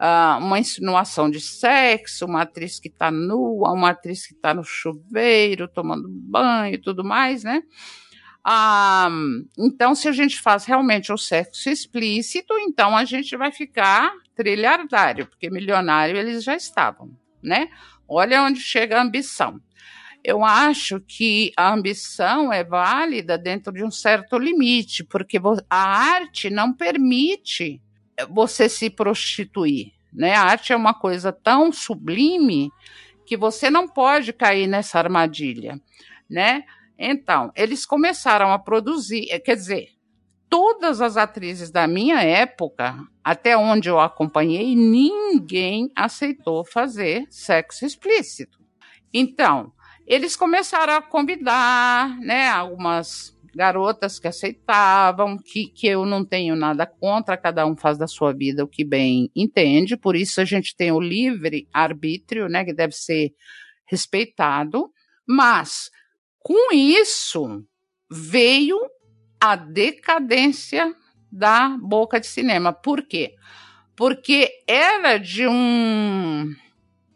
Uh, uma insinuação de sexo, uma atriz que está nua, uma atriz que está no chuveiro, tomando banho e tudo mais, né? Ah, então, se a gente faz realmente o sexo explícito, então a gente vai ficar trilhardário, porque milionário eles já estavam né? Olha onde chega a ambição. Eu acho que a ambição é válida dentro de um certo limite, porque a arte não permite você se prostituir, né? A arte é uma coisa tão sublime que você não pode cair nessa armadilha, né? Então, eles começaram a produzir, quer dizer, todas as atrizes da minha época, até onde eu acompanhei, ninguém aceitou fazer sexo explícito. Então, eles começaram a convidar, né, algumas garotas que aceitavam, que, que eu não tenho nada contra, cada um faz da sua vida o que bem entende, por isso a gente tem o livre arbítrio, né, que deve ser respeitado, mas com isso veio a decadência da boca de cinema. Por quê? Porque era de um,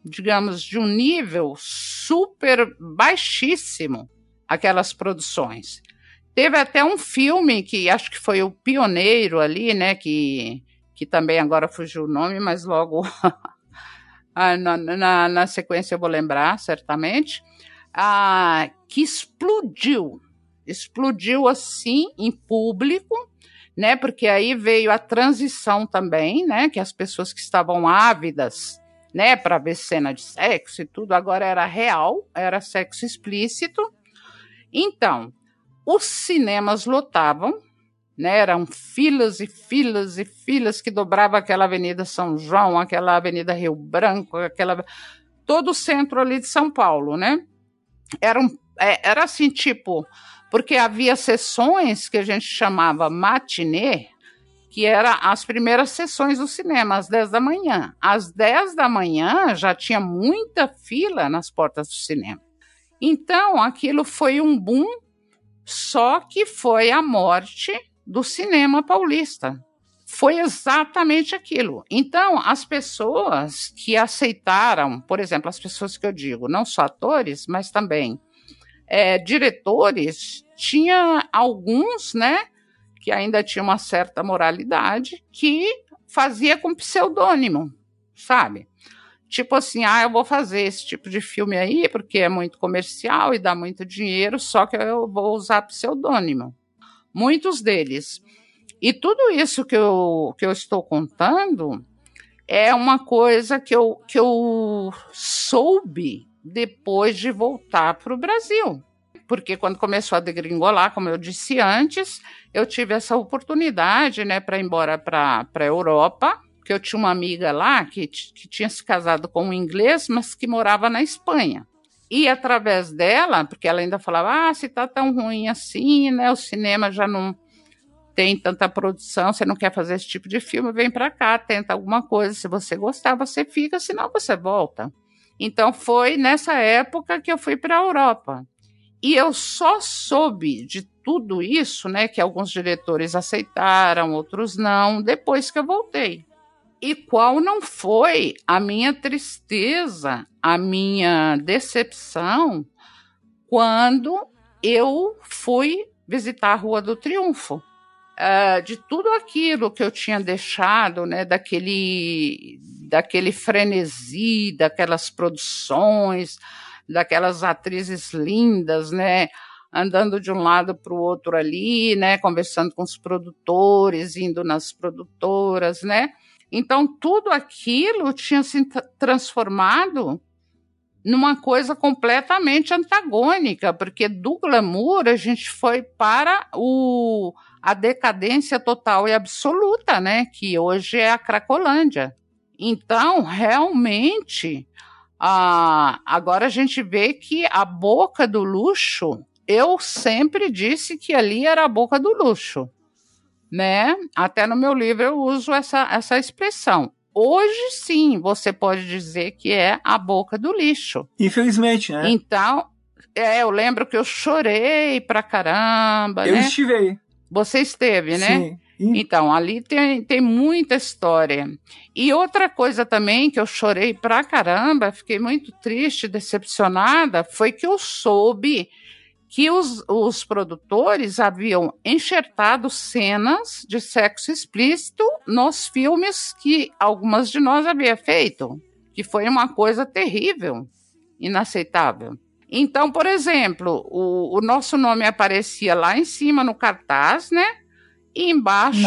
digamos, de um nível super baixíssimo aquelas produções. Teve até um filme que acho que foi o pioneiro ali, né? Que, que também agora fugiu o nome, mas logo *laughs* na, na, na, sequência eu vou lembrar, certamente. Ah, que explodiu explodiu assim em público, né? Porque aí veio a transição também, né? Que as pessoas que estavam ávidas, né, para ver cena de sexo e tudo, agora era real, era sexo explícito. Então, os cinemas lotavam, né? Eram filas e filas e filas que dobravam aquela Avenida São João, aquela Avenida Rio Branco, aquela todo o centro ali de São Paulo, né? Era, um, é, era assim, tipo, porque havia sessões que a gente chamava matinê, que era as primeiras sessões do cinema, às 10 da manhã. Às 10 da manhã já tinha muita fila nas portas do cinema. Então, aquilo foi um boom, só que foi a morte do cinema paulista. Foi exatamente aquilo. Então, as pessoas que aceitaram, por exemplo, as pessoas que eu digo, não só atores, mas também é, diretores, tinha alguns, né, que ainda tinha uma certa moralidade, que fazia com pseudônimo, sabe? Tipo assim, ah, eu vou fazer esse tipo de filme aí porque é muito comercial e dá muito dinheiro, só que eu vou usar pseudônimo. Muitos deles. E tudo isso que eu, que eu estou contando é uma coisa que eu, que eu soube depois de voltar para o Brasil porque quando começou a degringolar, como eu disse antes, eu tive essa oportunidade, né, para ir embora para a Europa, que eu tinha uma amiga lá que, que tinha se casado com um inglês, mas que morava na Espanha. E através dela, porque ela ainda falava, ah, se tá tão ruim assim, né, o cinema já não tem tanta produção, você não quer fazer esse tipo de filme, vem para cá, tenta alguma coisa, se você gostar, você fica, senão você volta. Então foi nessa época que eu fui para a Europa. E eu só soube de tudo isso, né, que alguns diretores aceitaram, outros não, depois que eu voltei. E qual não foi a minha tristeza, a minha decepção quando eu fui visitar a Rua do Triunfo. Uh, de tudo aquilo que eu tinha deixado, né, daquele, daquele frenesi, daquelas produções, daquelas atrizes lindas, né? Andando de um lado para o outro ali, né? Conversando com os produtores, indo nas produtoras, né? Então, tudo aquilo tinha se transformado numa coisa completamente antagônica, porque do glamour a gente foi para o, a decadência total e absoluta, né? Que hoje é a Cracolândia. Então, realmente, ah, agora a gente vê que a boca do luxo, eu sempre disse que ali era a boca do luxo, né? Até no meu livro eu uso essa, essa expressão. Hoje sim, você pode dizer que é a boca do lixo. Infelizmente, né? Então, é, eu lembro que eu chorei pra caramba. Eu né? estive aí. Você esteve, né? Sim. Então, ali tem, tem muita história. E outra coisa também que eu chorei pra caramba, fiquei muito triste, decepcionada, foi que eu soube que os, os produtores haviam enxertado cenas de sexo explícito nos filmes que algumas de nós havia feito, que foi uma coisa terrível, inaceitável. Então, por exemplo, o, o nosso nome aparecia lá em cima no cartaz, né? E embaixo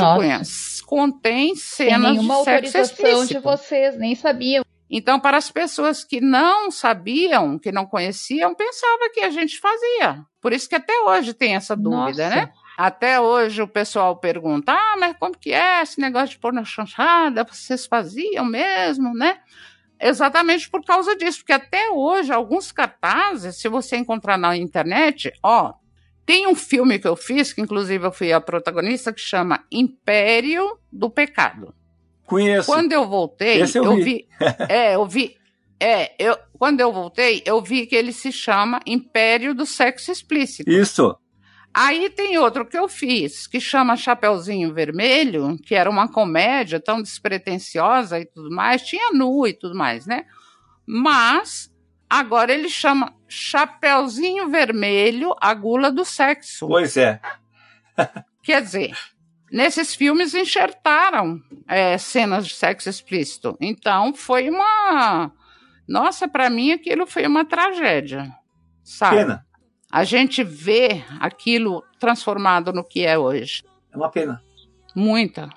contém cenas Sem de sexo explícito. de vocês, nem sabiam. Então, para as pessoas que não sabiam, que não conheciam, pensava que a gente fazia. Por isso que até hoje tem essa dúvida, Nossa. né? Até hoje o pessoal pergunta: ah, mas como que é esse negócio de pôr na chanchada? Vocês faziam mesmo, né? Exatamente por causa disso, porque até hoje alguns cartazes, se você encontrar na internet, ó, tem um filme que eu fiz, que inclusive eu fui a protagonista, que chama Império do Pecado. Conheço. Quando eu voltei, Esse eu eu vi. vi. *laughs* É, eu vi. É, eu, quando eu voltei, eu vi que ele se chama Império do Sexo Explícito. Isso. Aí tem outro que eu fiz, que chama Chapeuzinho Vermelho, que era uma comédia tão despretensiosa e tudo mais, tinha nu e tudo mais, né? Mas agora ele chama Chapeuzinho Vermelho, a gula do sexo. Pois é. Quer dizer, nesses filmes enxertaram é, cenas de sexo explícito. Então foi uma. Nossa, para mim aquilo foi uma tragédia. Sabe? Pena. A gente vê aquilo transformado no que é hoje. É uma pena. Muita.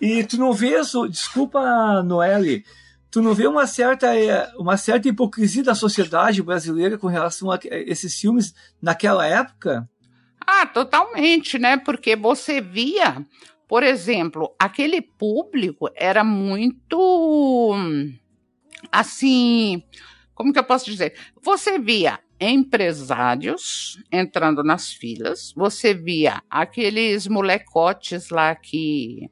E tu não vês, desculpa, Noelle, tu não vê uma certa, eh, uma certa hipocrisia da sociedade brasileira com relação a esses filmes naquela época? Ah, totalmente, né? Porque você via, por exemplo, aquele público era muito assim, como que eu posso dizer? Você via empresários entrando nas filas, você via aqueles molecotes lá que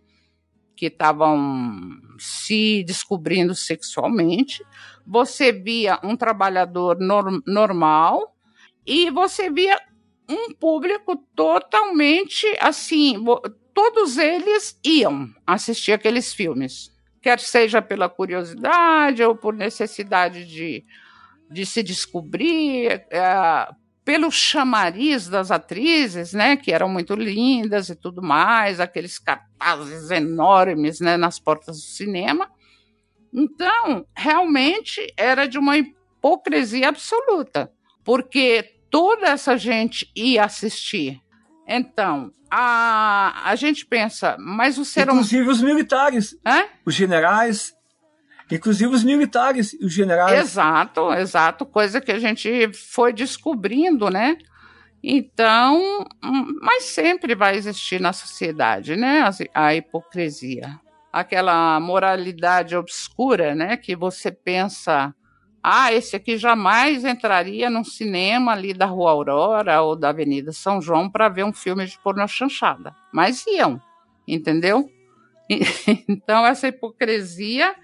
que estavam se descobrindo sexualmente, você via um trabalhador norm normal e você via um público totalmente assim, todos eles iam assistir aqueles filmes, quer seja pela curiosidade ou por necessidade de, de se descobrir, é, pelo chamariz das atrizes, né, que eram muito lindas e tudo mais, aqueles cartazes enormes, né, nas portas do cinema. Então, realmente era de uma hipocrisia absoluta, porque toda essa gente ia assistir. Então, a, a gente pensa, mas o ser humano. Inclusive os militares, Hã? os generais, Inclusive os militares os generais. Exato, exato, coisa que a gente foi descobrindo, né? Então, hum, mas sempre vai existir na sociedade, né? A, a hipocrisia. Aquela moralidade obscura, né? Que você pensa, ah, esse aqui jamais entraria num cinema ali da Rua Aurora ou da Avenida São João para ver um filme de porno chanchada. Mas iam, entendeu? *laughs* Então, essa hipocrisia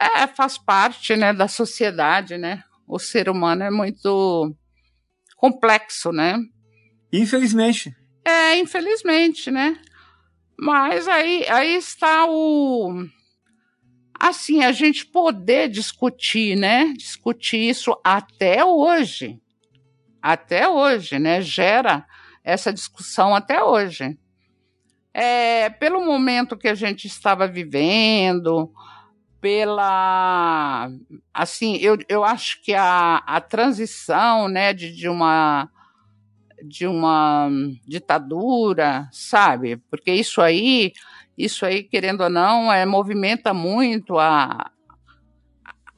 é, faz parte, né, da sociedade, né? O ser humano é muito complexo, né? Infelizmente. É, infelizmente, né? Mas aí, aí está o assim, a gente poder discutir, né? Discutir isso até hoje. Até hoje, né? Gera essa discussão até hoje. É, pelo momento que a gente estava vivendo, pela assim eu, eu acho que a, a transição né de, de uma de uma ditadura sabe? Porque isso aí isso aí querendo ou não é movimenta muito a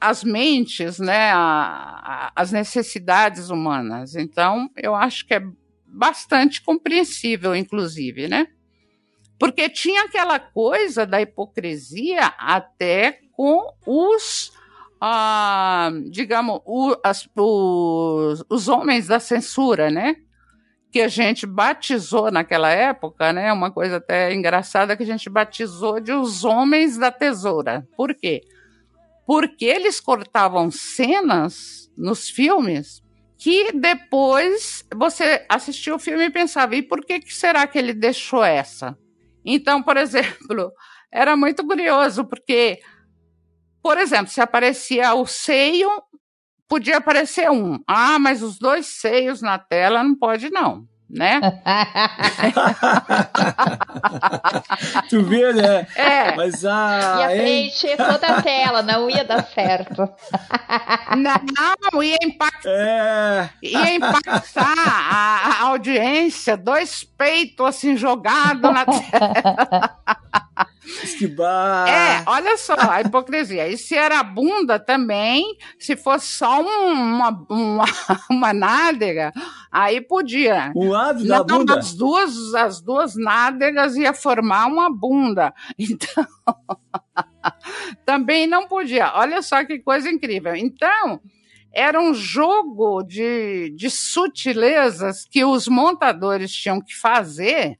as mentes né a, a, as necessidades humanas. Então eu acho que é bastante compreensível inclusive né? Porque tinha aquela coisa da hipocrisia até com os, ah, digamos, o, as, os, os homens da censura, né? Que a gente batizou naquela época, né? Uma coisa até engraçada que a gente batizou de os homens da tesoura. Por quê? Porque eles cortavam cenas nos filmes que depois você assistia o filme e pensava, e por que, que será que ele deixou essa? Então, por *laughs* exemplo, era muito curioso, porque por exemplo, se aparecia o seio, podia aparecer um. Ah, mas os dois seios na tela não pode, não né? *laughs* tu vê, né? É. Mas a. Ia preencher toda a tela, não ia dar certo. Não, ia impactar. É. Ia impactar a, a audiência, dois peitos assim jogados na tela. *laughs* Esquibar. É, olha só, a hipocrisia. E se era bunda também, se fosse só uma, uma, *laughs* uma nádega, aí podia. Um lado da Não, bunda? As duas, as duas nádegas ia formar uma bunda. *laughs* Então, *laughs* também não podia. Olha só que coisa incrível. Então, era um jogo de, de sutilezas que os montadores tinham que fazer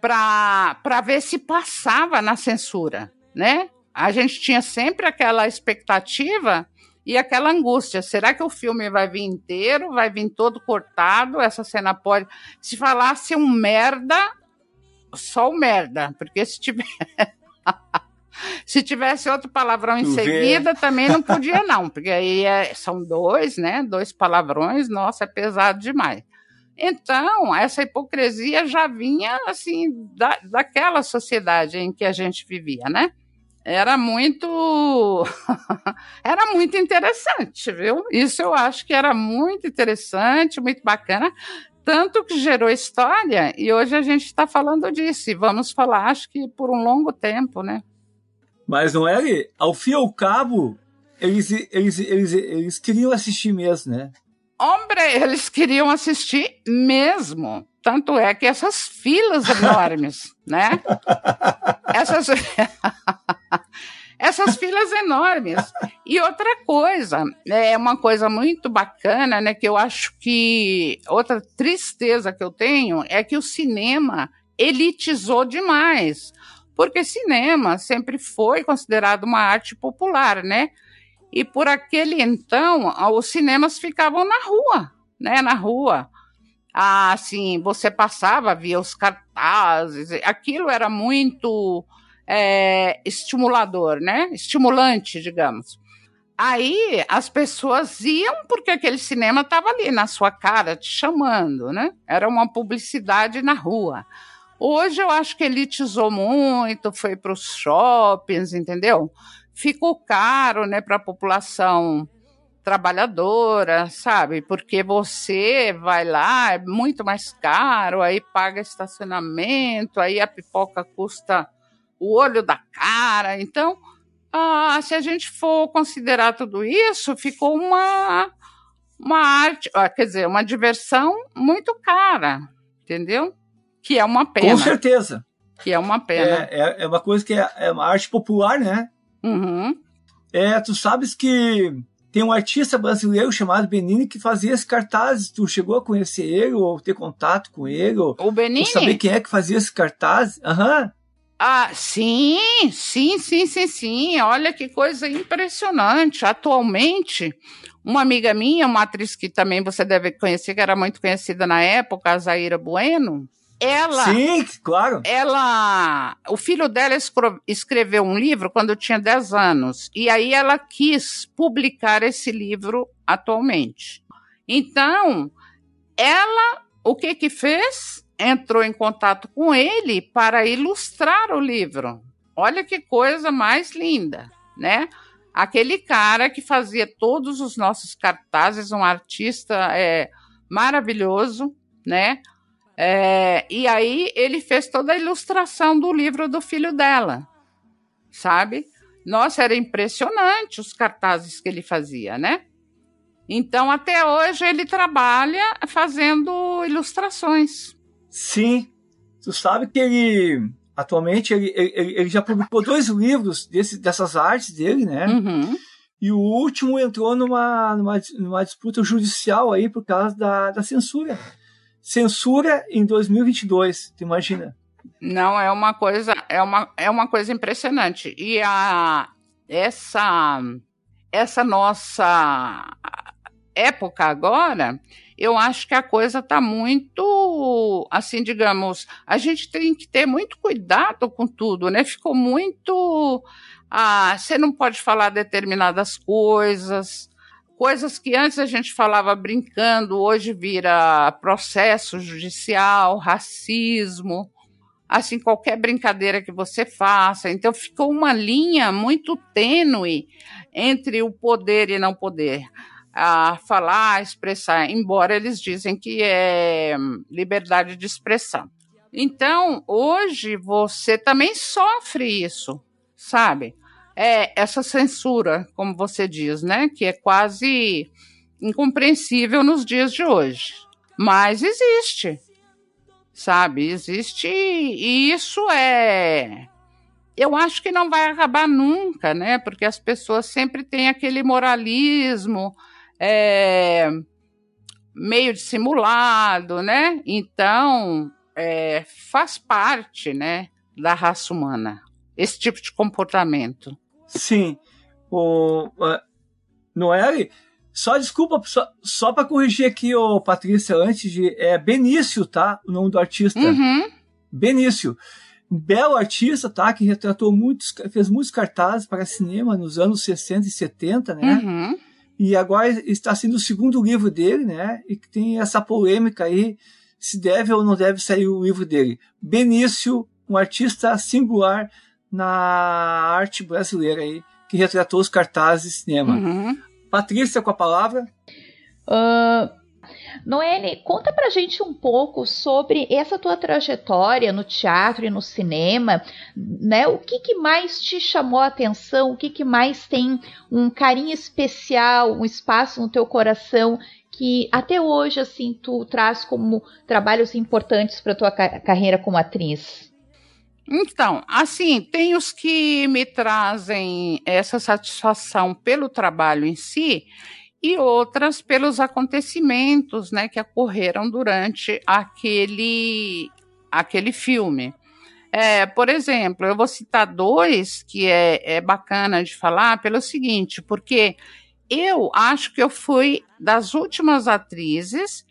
para ver se passava na censura, né? A gente tinha sempre aquela expectativa e aquela angústia. Será que o filme vai vir inteiro? Vai vir todo cortado? Essa cena pode. Se falasse um merda, só o merda, porque se tiver. *laughs* se tivesse outro palavrão em tu seguida, vê. também não podia, não, porque aí é... são dois, né? Dois palavrões, nossa, é pesado demais. Então, essa hipocrisia já vinha assim da, daquela sociedade em que a gente vivia, né? Era muito *laughs* era muito interessante, viu? Isso eu acho que era muito interessante, muito bacana, tanto que gerou história e hoje a gente está falando disso e vamos falar, acho que por um longo tempo, né? Mas não é? Ao fim e ao cabo, eles, eles, eles, eles queriam assistir mesmo, né? Hombre, eles queriam assistir mesmo. Tanto é que essas filas enormes, *laughs* né? Essas, *laughs* essas filas enormes. E outra coisa, é uma coisa muito bacana, né, que eu acho que outra tristeza que eu tenho é que o cinema elitizou demais. Porque cinema sempre foi considerado uma arte popular, né? E por aquele então, os cinemas ficavam na rua, né, na rua. Ah, assim, você passava, via os cartazes, aquilo era muito é, estimulador, né? Estimulante, digamos. Aí as pessoas iam porque aquele cinema estava ali na sua cara, te chamando, né? Era uma publicidade na rua. Hoje eu acho que elitizou muito, foi para os shoppings, entendeu? Ficou caro, né, para a população trabalhadora, sabe? Porque você vai lá, é muito mais caro, aí paga estacionamento, aí a pipoca custa o olho da cara. Então, ah, se a gente for considerar tudo isso, ficou uma, uma arte, ah, quer dizer, uma diversão muito cara, entendeu? Que é uma pena. Com certeza. Que é uma pena. É, é, é uma coisa que é, é, uma arte popular, né? Uhum. É, tu sabes que tem um artista brasileiro chamado Benini que fazia esses cartazes. Tu chegou a conhecer ele ou ter contato com ele? Ou, o Benini? Ou saber quem é que fazia esses cartazes? Aham. Uhum. Ah, sim, sim, sim, sim, sim. Olha que coisa impressionante. Atualmente, uma amiga minha, uma atriz que também você deve conhecer, que era muito conhecida na época, a Zaira Bueno, ela. Sim, claro. Ela. O filho dela escreveu um livro quando tinha 10 anos. E aí ela quis publicar esse livro atualmente. Então, ela. O que que fez? Entrou em contato com ele para ilustrar o livro. Olha que coisa mais linda, né? Aquele cara que fazia todos os nossos cartazes, um artista é, maravilhoso, né? É, e aí ele fez toda a ilustração do livro do filho dela, sabe? Nossa, era impressionante os cartazes que ele fazia, né? Então, até hoje, ele trabalha fazendo ilustrações. Sim. Tu sabe que ele, atualmente, ele, ele, ele já publicou dois livros desse, dessas artes dele, né? Uhum. E o último entrou numa, numa, numa disputa judicial aí por causa da, da censura censura em 2022, tu imagina? Não, é uma coisa, é uma, é uma coisa impressionante. E a, essa, essa nossa época agora, eu acho que a coisa está muito, assim, digamos, a gente tem que ter muito cuidado com tudo, né? Ficou muito. Ah, você não pode falar determinadas coisas, coisas que antes a gente falava brincando, hoje vira processo judicial, racismo, assim, qualquer brincadeira que você faça. Então ficou uma linha muito tênue entre o poder e não poder. A falar, a expressar, embora eles dizem que é liberdade de expressão. Então, hoje você também sofre isso, sabe? É essa censura, como você diz, né? Que é quase incompreensível nos dias de hoje. Mas existe, sabe? Existe e isso é. Eu acho que não vai acabar nunca, né? Porque as pessoas sempre têm aquele moralismo é, meio dissimulado, né? Então é, faz parte, né, da raça humana esse tipo de comportamento. Sim. O, uh, Noelle, só desculpa, só, só para corrigir aqui, o Patrícia, antes de. É Benício, tá? O nome do artista. Uhum. Benício. Belo artista, tá? Que retratou muitos, fez muitos cartazes para cinema nos anos 60 e 70, né? Uhum. E agora está sendo o segundo livro dele, né? E que tem essa polêmica aí, se deve ou não deve sair o livro dele. Benício, um artista singular na arte brasileira aí, que retratou os cartazes de cinema. Uhum. Patrícia, com a palavra. Uh, Noelle, conta pra gente um pouco sobre essa tua trajetória no teatro e no cinema, né? O que, que mais te chamou a atenção? O que, que mais tem um carinho especial, um espaço no teu coração que até hoje assim tu traz como trabalhos importantes para tua carreira como atriz? Então, assim, tem os que me trazem essa satisfação pelo trabalho em si e outras pelos acontecimentos, né, que ocorreram durante aquele aquele filme. É, por exemplo, eu vou citar dois que é, é bacana de falar pelo seguinte, porque eu acho que eu fui das últimas atrizes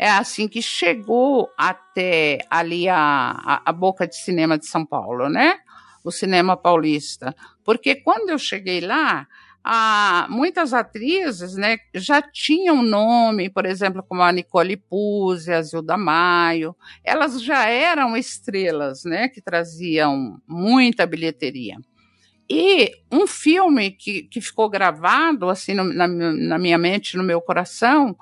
é assim que chegou até ali a, a, a, boca de cinema de São Paulo, né? O cinema paulista. Porque quando eu cheguei lá, a, muitas atrizes né, já tinham nome, por exemplo, como a Nicole Puzzi, a Zilda Maio, elas já eram estrelas, né, que traziam muita bilheteria. E um filme que, que ficou gravado assim no, na, na minha mente, no meu coração,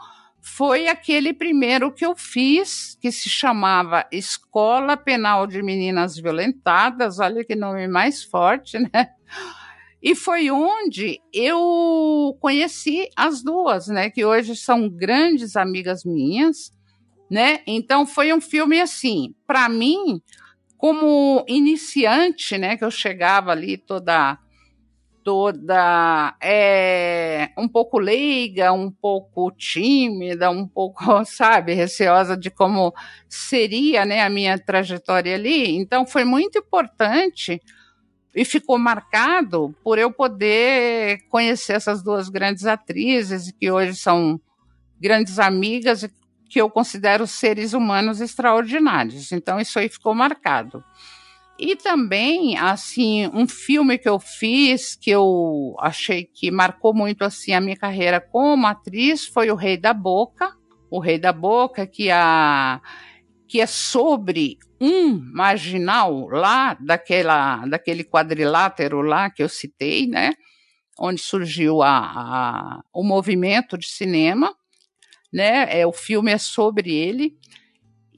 foi aquele primeiro que eu fiz, que se chamava Escola Penal de Meninas Violentadas, olha que nome mais forte, né? E foi onde eu conheci as duas, né? Que hoje são grandes amigas minhas, né? Então foi um filme assim, para mim, como iniciante, né? Que eu chegava ali toda toda é, um pouco leiga, um pouco tímida, um pouco, *laughs* sabe, receosa de como seria né, a minha trajetória ali. Então foi muito importante e ficou marcado por eu poder conhecer essas duas grandes atrizes que hoje são grandes amigas que eu considero seres humanos extraordinários. Então isso aí ficou marcado. E também, assim, um filme que eu fiz, que eu achei que marcou muito, assim, a minha carreira como atriz, foi O Rei da Boca. O Rei da Boca, que, a, que é sobre um marginal lá, daquela, daquele quadrilátero lá que eu citei, né? Onde surgiu a, a, o movimento de cinema, né? É, o filme é sobre ele.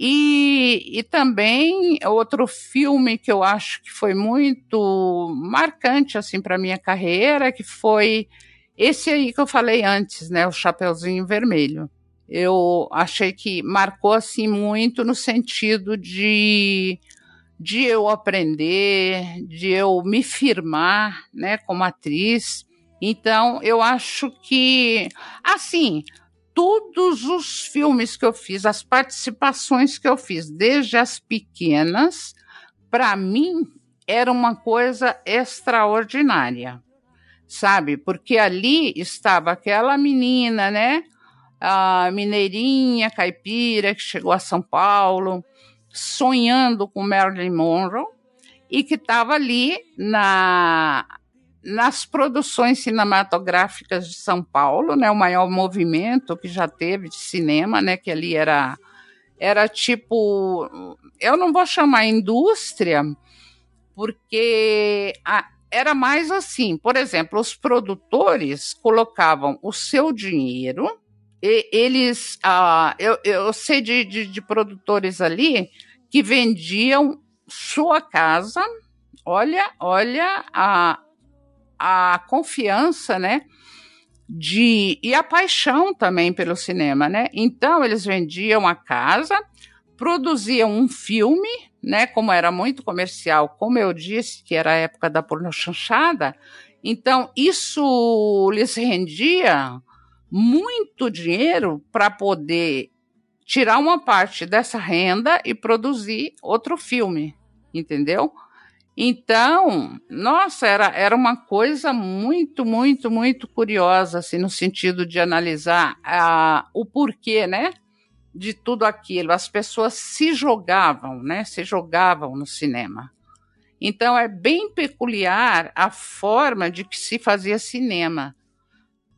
E, e também outro filme que eu acho que foi muito marcante assim para minha carreira, que foi esse aí que eu falei antes, né, o Chapeuzinho Vermelho. Eu achei que marcou assim muito no sentido de de eu aprender, de eu me firmar, né, como atriz. Então, eu acho que assim, todos os filmes que eu fiz, as participações que eu fiz, desde as pequenas, para mim era uma coisa extraordinária, sabe? Porque ali estava aquela menina, né? A mineirinha caipira que chegou a São Paulo, sonhando com Marilyn Monroe e que estava ali na nas produções cinematográficas de São Paulo, né, o maior movimento que já teve de cinema, né, que ali era era tipo, eu não vou chamar indústria, porque a, era mais assim, por exemplo, os produtores colocavam o seu dinheiro, e eles, ah, eu, eu sei de, de, de produtores ali que vendiam sua casa, olha, olha a, a confiança, né? De, e a paixão também pelo cinema, né? Então eles vendiam a casa, produziam um filme, né? Como era muito comercial, como eu disse, que era a época da pornochanchada, então isso lhes rendia muito dinheiro para poder tirar uma parte dessa renda e produzir outro filme, entendeu? Então, nossa, era, era uma coisa muito, muito, muito curiosa, assim, no sentido de analisar uh, o porquê, né? De tudo aquilo. As pessoas se jogavam, né? Se jogavam no cinema. Então, é bem peculiar a forma de que se fazia cinema.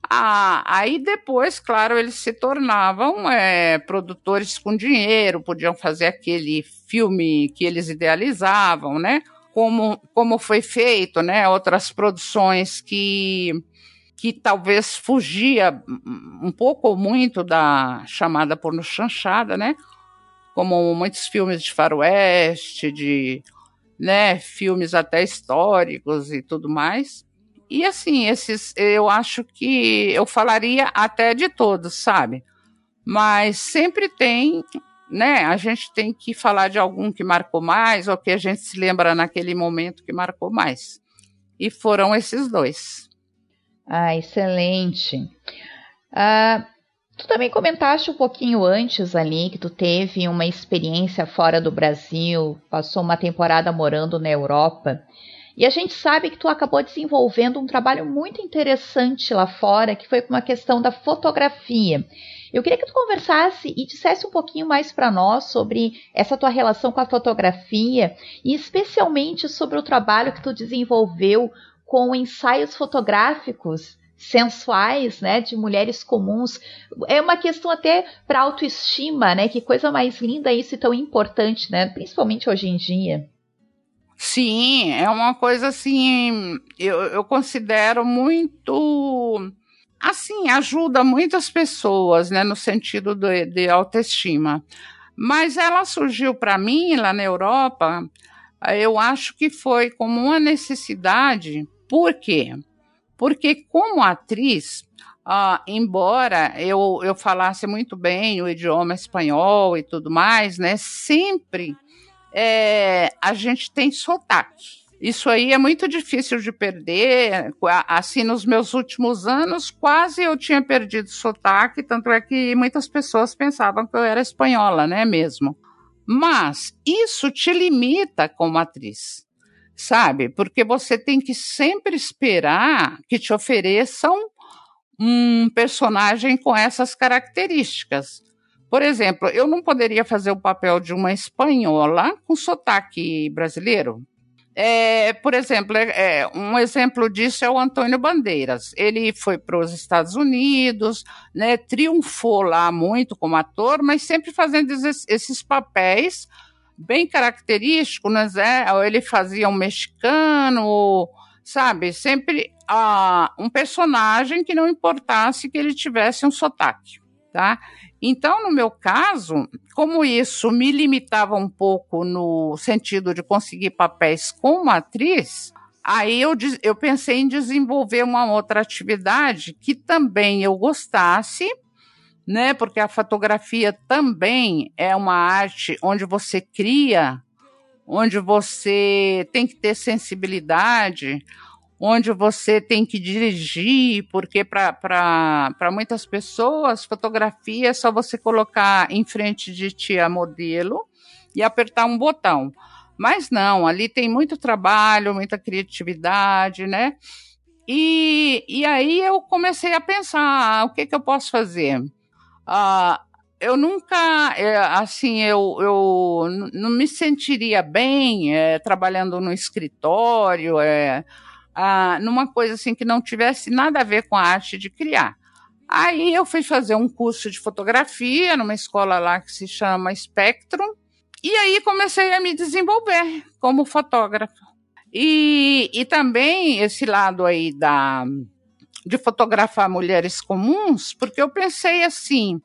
Ah, aí depois, claro, eles se tornavam é, produtores com dinheiro, podiam fazer aquele filme que eles idealizavam, né? Como, como foi feito, né? Outras produções que que talvez fugia um pouco ou muito da chamada porno chanchada, né? Como muitos filmes de faroeste, de né, filmes até históricos e tudo mais. E assim, esses eu acho que eu falaria até de todos, sabe? Mas sempre tem né, a gente tem que falar de algum que marcou mais ou que a gente se lembra naquele momento que marcou mais. E foram esses dois. Ah, excelente. Ah, tu também comentaste um pouquinho antes ali que tu teve uma experiência fora do Brasil, passou uma temporada morando na Europa. E a gente sabe que tu acabou desenvolvendo um trabalho muito interessante lá fora, que foi com a questão da fotografia. Eu queria que tu conversasse e dissesse um pouquinho mais para nós sobre essa tua relação com a fotografia e especialmente sobre o trabalho que tu desenvolveu com ensaios fotográficos sensuais, né, de mulheres comuns. É uma questão até para autoestima, né? Que coisa mais linda isso e tão importante, né? Principalmente hoje em dia. Sim, é uma coisa assim, eu, eu considero muito assim, ajuda muitas pessoas, né, no sentido de, de autoestima. Mas ela surgiu para mim lá na Europa, eu acho que foi como uma necessidade. Por quê? Porque como atriz, ah, embora eu, eu falasse muito bem o idioma espanhol e tudo mais, né, sempre é, a gente tem sotaque. Isso aí é muito difícil de perder. Assim, nos meus últimos anos, quase eu tinha perdido sotaque, tanto é que muitas pessoas pensavam que eu era espanhola, né, mesmo. Mas isso te limita como atriz, sabe? Porque você tem que sempre esperar que te ofereçam um personagem com essas características. Por exemplo, eu não poderia fazer o papel de uma espanhola com sotaque brasileiro, é, por exemplo, é, é, um exemplo disso é o Antônio Bandeiras. Ele foi para os Estados Unidos, né, triunfou lá muito como ator, mas sempre fazendo esses, esses papéis bem característicos, né? Ele fazia um mexicano, sabe? Sempre ah, um personagem que não importasse que ele tivesse um sotaque, tá? Então, no meu caso, como isso me limitava um pouco no sentido de conseguir papéis como atriz, aí eu, eu pensei em desenvolver uma outra atividade que também eu gostasse, né? Porque a fotografia também é uma arte onde você cria, onde você tem que ter sensibilidade, onde você tem que dirigir, porque para muitas pessoas, fotografia é só você colocar em frente de ti a modelo e apertar um botão. Mas não, ali tem muito trabalho, muita criatividade, né? E, e aí eu comecei a pensar, ah, o que, que eu posso fazer? Ah, eu nunca, é, assim, eu, eu não me sentiria bem é, trabalhando no escritório, é, ah, numa coisa assim que não tivesse nada a ver com a arte de criar. Aí eu fui fazer um curso de fotografia numa escola lá que se chama Spectrum, e aí comecei a me desenvolver como fotógrafa. E, e também esse lado aí da, de fotografar mulheres comuns, porque eu pensei assim,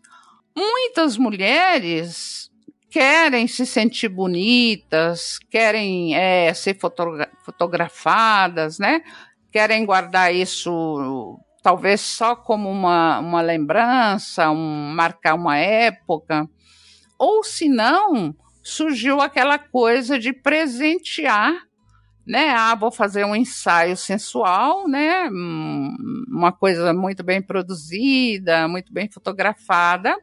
muitas mulheres querem se sentir bonitas, querem é, ser fotogra fotografadas, né? Querem guardar isso talvez só como uma, uma lembrança, um, marcar uma época. Ou se não, surgiu aquela coisa de presentear, né? Ah, vou fazer um ensaio sensual, né? Hum, uma coisa muito bem produzida, muito bem fotografada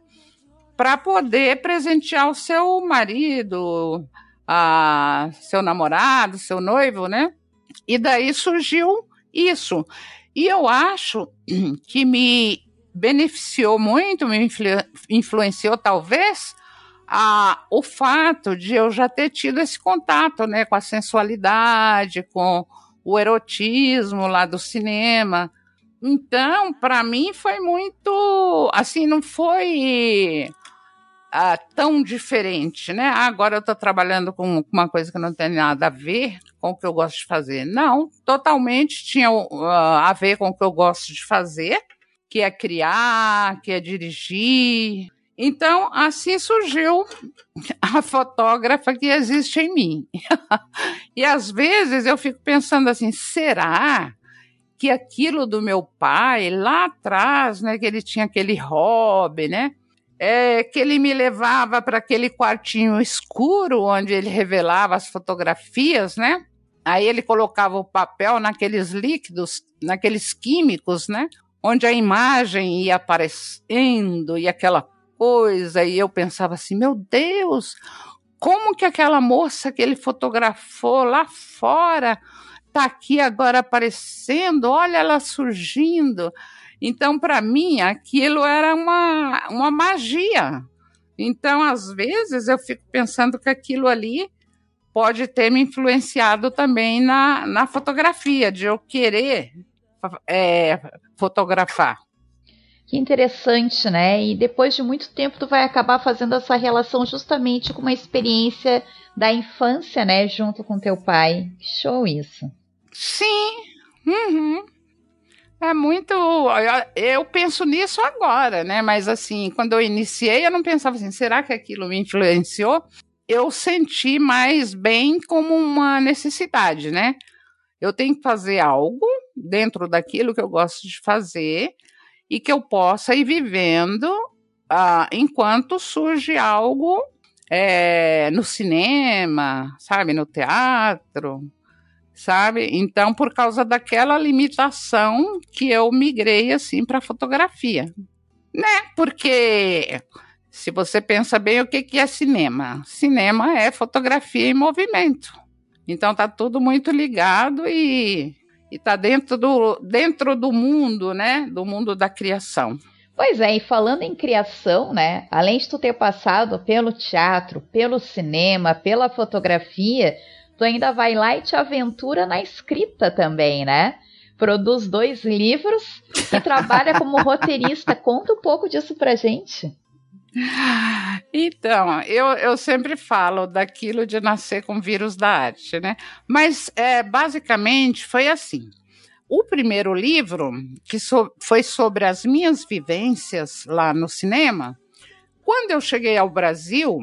para poder presentear o seu marido, a seu namorado, seu noivo, né? E daí surgiu isso. E eu acho *clears throat* que me beneficiou muito, me influ influenciou talvez a, o fato de eu já ter tido esse contato, né, com a sensualidade, com o erotismo lá do cinema. Então, para mim foi muito, assim, não foi ah, tão diferente, né? Ah, agora eu estou trabalhando com uma coisa que não tem nada a ver com o que eu gosto de fazer. Não, totalmente tinha uh, a ver com o que eu gosto de fazer, que é criar, que é dirigir. Então, assim surgiu *laughs* a fotógrafa que existe em mim. *laughs* e às vezes eu fico pensando assim, será que aquilo do meu pai lá atrás, né, que ele tinha aquele hobby, né? É que ele me levava para aquele quartinho escuro onde ele revelava as fotografias, né? Aí ele colocava o papel naqueles líquidos, naqueles químicos, né? Onde a imagem ia aparecendo e aquela coisa, e eu pensava assim: meu Deus, como que aquela moça que ele fotografou lá fora está aqui agora aparecendo? Olha ela surgindo. Então, para mim, aquilo era uma, uma magia. Então, às vezes, eu fico pensando que aquilo ali pode ter me influenciado também na, na fotografia, de eu querer é, fotografar. Que interessante, né? E depois de muito tempo tu vai acabar fazendo essa relação justamente com uma experiência da infância, né, junto com teu pai. Show isso. Sim. Uhum. É muito. Eu penso nisso agora, né? Mas assim, quando eu iniciei, eu não pensava assim, será que aquilo me influenciou? Eu senti mais bem como uma necessidade, né? Eu tenho que fazer algo dentro daquilo que eu gosto de fazer e que eu possa ir vivendo uh, enquanto surge algo é, no cinema, sabe, no teatro, sabe? Então, por causa daquela limitação que eu migrei assim para fotografia, né? Porque se você pensa bem, o que, que é cinema? Cinema é fotografia em movimento. Então tá tudo muito ligado e está dentro do, dentro do mundo, né? Do mundo da criação. Pois é, e falando em criação, né? Além de tu ter passado pelo teatro, pelo cinema, pela fotografia, tu ainda vai lá e te aventura na escrita também, né? Produz dois livros e trabalha como roteirista. *laughs* Conta um pouco disso pra gente. Então, eu, eu sempre falo daquilo de nascer com vírus da arte, né? Mas, é, basicamente, foi assim. O primeiro livro, que so, foi sobre as minhas vivências lá no cinema, quando eu cheguei ao Brasil,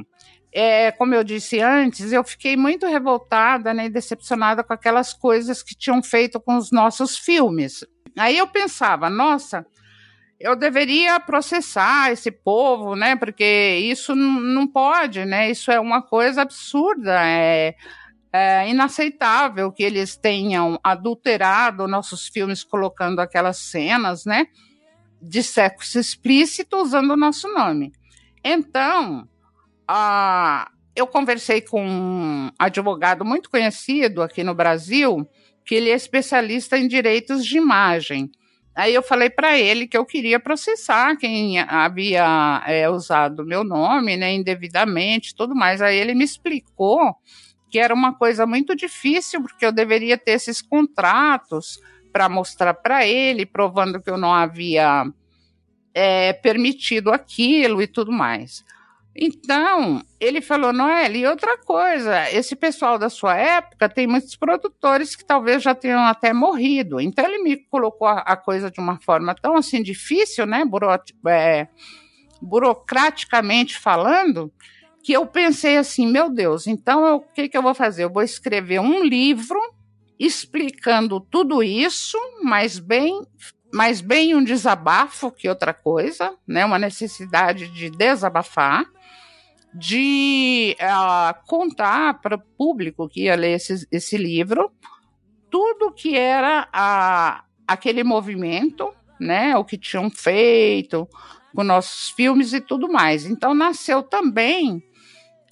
é, como eu disse antes, eu fiquei muito revoltada né, e decepcionada com aquelas coisas que tinham feito com os nossos filmes. Aí eu pensava, nossa, eu deveria processar esse povo, né? Porque isso não pode, né? Isso é uma coisa absurda, é, é, inaceitável que eles tenham adulterado nossos filmes colocando aquelas cenas, né? De sexo explícito usando o nosso nome. Então, a, eu conversei com um advogado muito conhecido aqui no Brasil, que ele é especialista em direitos de imagem. Aí eu falei para ele que eu queria processar quem havia é, usado meu nome, né, indevidamente, tudo mais. Aí ele me explicou que era uma coisa muito difícil, porque eu deveria ter esses contratos para mostrar para ele, provando que eu não havia é, permitido aquilo e tudo mais. Então, ele falou, Noel, e outra coisa, esse pessoal da sua época tem muitos produtores que talvez já tenham até morrido. Então, ele me colocou a, coisa de uma forma tão assim difícil, né, buro, é, burocraticamente falando, que eu pensei assim, meu Deus, então o que, que eu vou fazer? Eu vou escrever um livro explicando tudo isso, mas bem mais bem um desabafo que outra coisa, né? Uma necessidade de desabafar de uh, contar para o público que ia ler esse, esse livro tudo que era a, aquele movimento, né, o que tinham feito com nossos filmes e tudo mais. Então nasceu também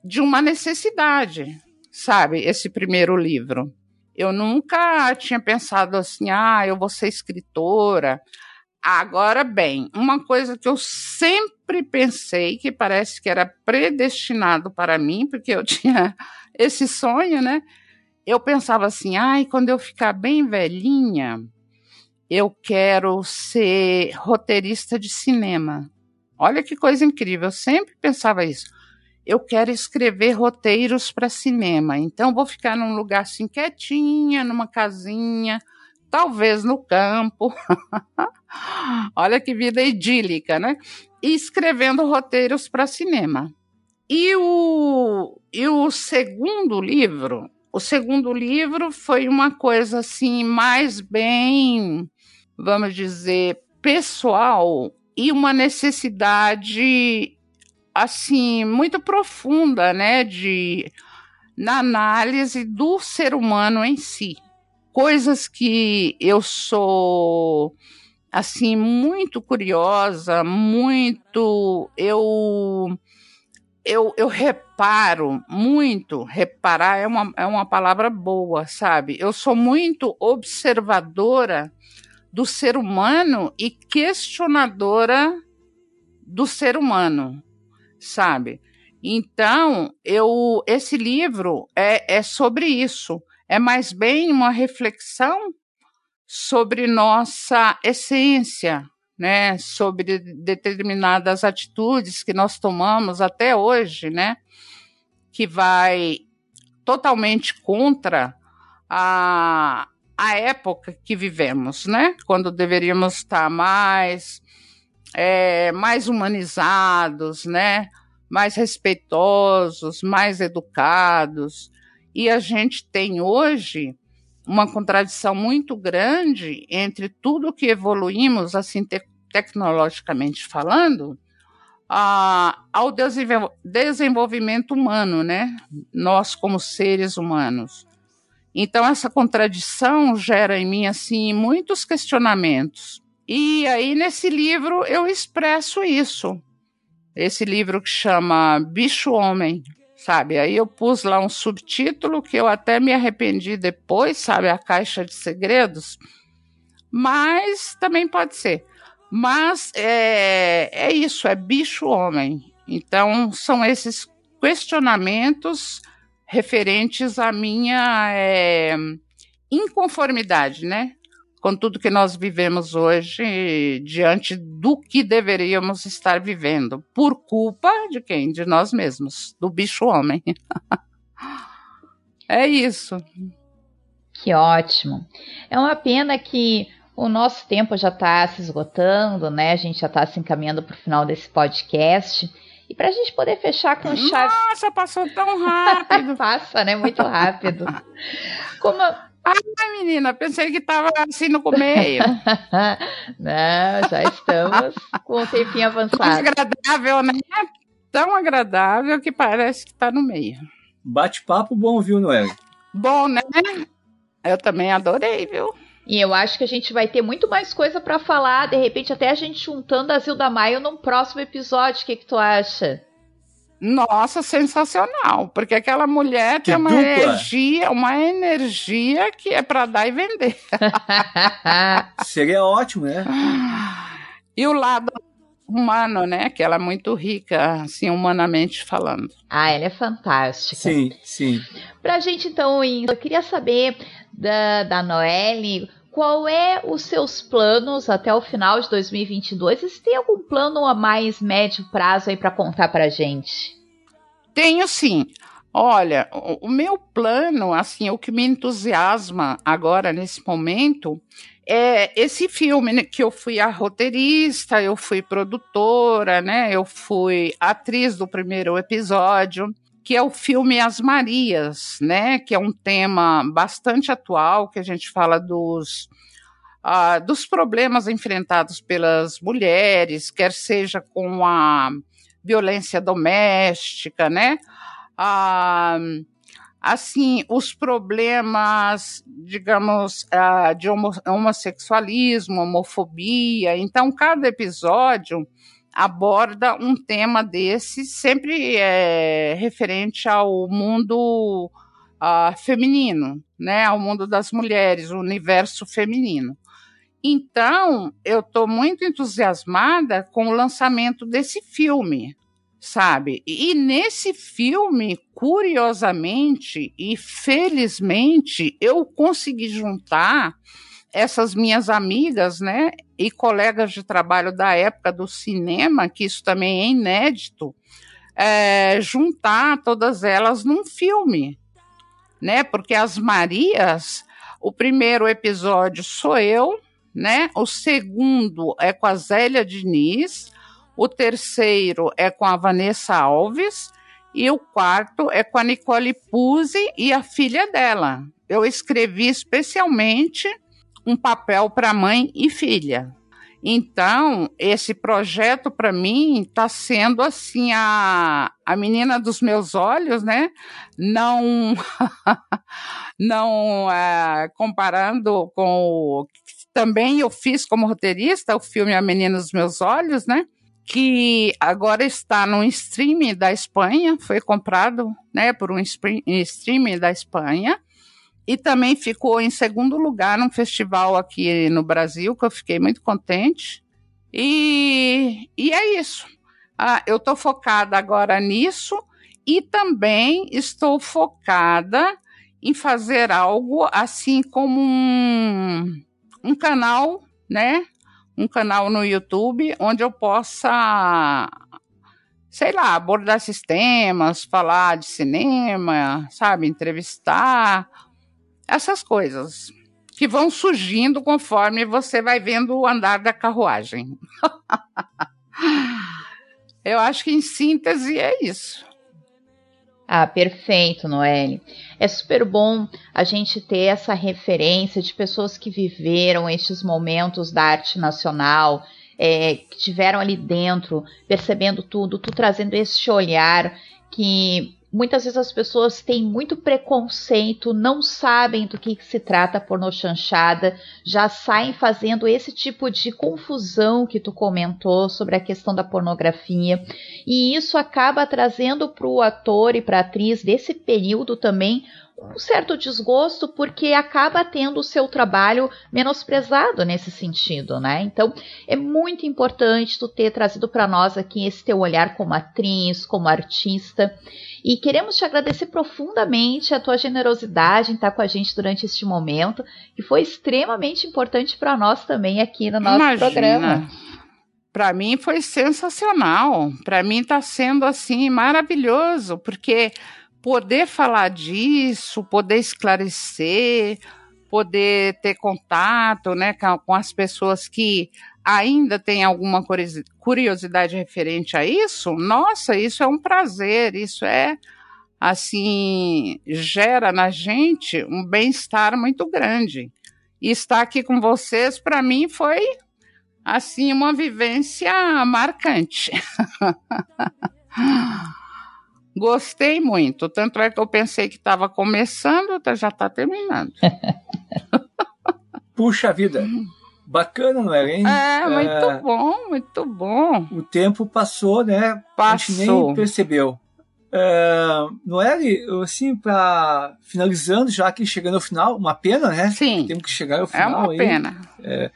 de uma necessidade, sabe, esse primeiro livro. Eu nunca tinha pensado assim, ah, eu vou ser escritora, Agora bem, uma coisa que eu sempre pensei que parece que era predestinado para mim, porque eu *laughs* tinha esse sonho, né? Eu pensava assim, ai, quando eu ficar bem velhinha, eu quero ser roteirista de cinema. Olha que coisa incrível, eu sempre pensava isso. Eu quero escrever roteiros para cinema, então vou ficar num lugar assim quietinha, numa casinha, talvez no campo. *laughs* Olha que vida idílica, né? E escrevendo roteiros para cinema. E o, e o segundo livro, o segundo livro foi uma coisa assim mais bem, vamos dizer, pessoal e uma necessidade assim muito profunda, né, de na análise do ser humano em si. Coisas que eu sou assim muito curiosa, muito eu eu, eu reparo muito, reparar é uma, é uma palavra boa, sabe? Eu sou muito observadora do ser humano e questionadora do ser humano, sabe? Então, eu esse livro é, é sobre isso. É mais bem uma reflexão sobre nossa essência, né, sobre determinadas atitudes que nós tomamos até hoje, né, que vai totalmente contra a, a época que vivemos, né, quando deveríamos estar mais é, mais humanizados, né, mais respeitosos, mais educados, e a gente tem hoje uma contradição muito grande entre tudo que evoluímos, assim, te tecnologicamente falando, a, ao desenvolvimento humano, né? Nós como seres humanos. Então essa contradição gera em mim assim muitos questionamentos. E aí nesse livro eu expresso isso. Esse livro que chama Bicho Homem, sabe? Aí eu pus lá um subtítulo que eu até me arrependi depois, sabe? A Caixa de Segredos. Mas também pode ser. Mas é, é isso, é bicho-homem. Então, são esses questionamentos referentes à minha é, inconformidade, né? Com tudo que nós vivemos hoje diante do que deveríamos estar vivendo, por culpa de quem? De nós mesmos, do bicho homem. *laughs* é isso. Que ótimo. É uma pena que o nosso tempo já está se esgotando, né? A gente já está se encaminhando para o final desse podcast. E para a gente poder fechar com chave. Nossa, passou tão rápido. *laughs* Passa, né? Muito rápido. *laughs* Como Ai, menina, pensei que tava assim no meio. *laughs* Não, já estamos com o tempinho avançado. Tão agradável, né? Tão agradável que parece que tá no meio. Bate-papo bom, viu, Noel? Bom, né? Eu também adorei, viu? E eu acho que a gente vai ter muito mais coisa para falar, de repente até a gente juntando a Zilda Maio num próximo episódio. O que, que tu acha? Nossa, sensacional, porque aquela mulher que tem uma dupla. energia, uma energia que é para dar e vender. *laughs* Seria ótimo, né? E o lado humano, né? Que ela é muito rica, assim, humanamente falando. Ah, ela é fantástica. Sim, sim. Pra gente, então, eu queria saber da, da Noelle qual é os seus planos até o final de 2022? E se tem algum plano a mais médio prazo aí para contar para gente? Tenho sim. Olha, o, meu plano, assim, o que me entusiasma agora nesse momento é esse filme né, que eu fui a roteirista, eu fui produtora, né? Eu fui atriz do primeiro episódio que é o filme As Marias, né? Que é um tema bastante atual, que a gente fala dos, uh, dos problemas enfrentados pelas mulheres, quer seja com a violência doméstica, né? Uh, assim, os problemas, digamos, uh, de homossexualismo, homofobia. Então, cada episódio aborda um tema desse, sempre é, referente ao mundo uh, feminino, né, ao mundo das mulheres, o universo feminino. Então, eu estou muito entusiasmada com o lançamento desse filme, sabe? E nesse filme, curiosamente e felizmente, eu consegui juntar essas minhas amigas, né, e colegas de trabalho da época do cinema, que isso também é inédito, é, juntar todas elas num filme, né? Porque as Marias, o primeiro episódio sou eu, né? O segundo é com a Zélia Diniz, o terceiro é com a Vanessa Alves e o quarto é com a Nicole Puzzi e a filha dela. Eu escrevi especialmente um papel para mãe e filha. Então, esse projeto para mim está sendo assim a, a menina dos meus olhos, né? Não *laughs* não é, comparando com o também eu fiz como roteirista o filme A Menina dos Meus Olhos, né? Que agora está no streaming da Espanha, foi comprado, né, por um streaming da Espanha e também ficou em segundo lugar num festival aqui no Brasil, que eu fiquei muito contente. E, e é isso. Ah, eu estou focada agora nisso e também estou focada em fazer algo assim como um, um canal, né? Um canal no YouTube onde eu possa, sei lá, abordar esses temas, falar de cinema, sabe, entrevistar essas coisas que vão surgindo conforme você vai vendo o andar da carruagem. *laughs* Eu acho que em síntese é isso. Ah, perfeito, Noelle. É super bom a gente ter essa referência de pessoas que viveram estes momentos da arte nacional, é, que tiveram ali dentro, percebendo tudo, tu trazendo esse olhar que muitas vezes as pessoas têm muito preconceito, não sabem do que, que se trata pornô chanchada, já saem fazendo esse tipo de confusão que tu comentou sobre a questão da pornografia. E isso acaba trazendo para o ator e para a atriz desse período também um certo desgosto porque acaba tendo o seu trabalho menosprezado nesse sentido, né? Então é muito importante tu ter trazido para nós aqui esse teu olhar como atriz, como artista. E queremos te agradecer profundamente a tua generosidade em estar com a gente durante este momento, que foi extremamente importante para nós também aqui no nosso Imagina. programa. Para mim foi sensacional. Para mim está sendo assim maravilhoso, porque poder falar disso, poder esclarecer, poder ter contato, né, com as pessoas que ainda tem alguma curiosidade referente a isso, nossa, isso é um prazer, isso é assim, gera na gente um bem-estar muito grande. E estar aqui com vocês, para mim, foi assim uma vivência marcante. *laughs* Gostei muito, tanto é que eu pensei que estava começando, já está terminando. *laughs* Puxa vida. Bacana, não é, hein? É, muito é, bom, muito bom. O tempo passou, né? Passou. A gente nem percebeu. É, Noelle, assim, para finalizando, já que chegando ao final, uma pena, né? Sim. Temos que chegar ao final. É uma aí. pena. É,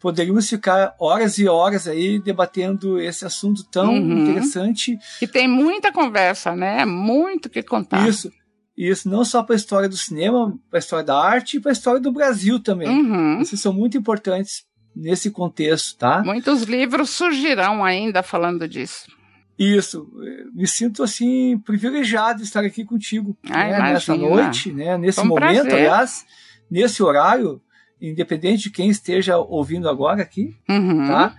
poderíamos ficar horas e horas aí debatendo esse assunto tão uhum. interessante. E tem muita conversa, né? Muito que contar. Isso. Isso não só para a história do cinema, para a história da arte e para a história do Brasil também. Uhum. Esses são muito importantes nesse contexto, tá? Muitos livros surgirão ainda falando disso. Isso, me sinto assim privilegiado de estar aqui contigo ah, né, nessa noite, né, nesse um momento, prazer. aliás, nesse horário, independente de quem esteja ouvindo agora aqui, uhum. tá?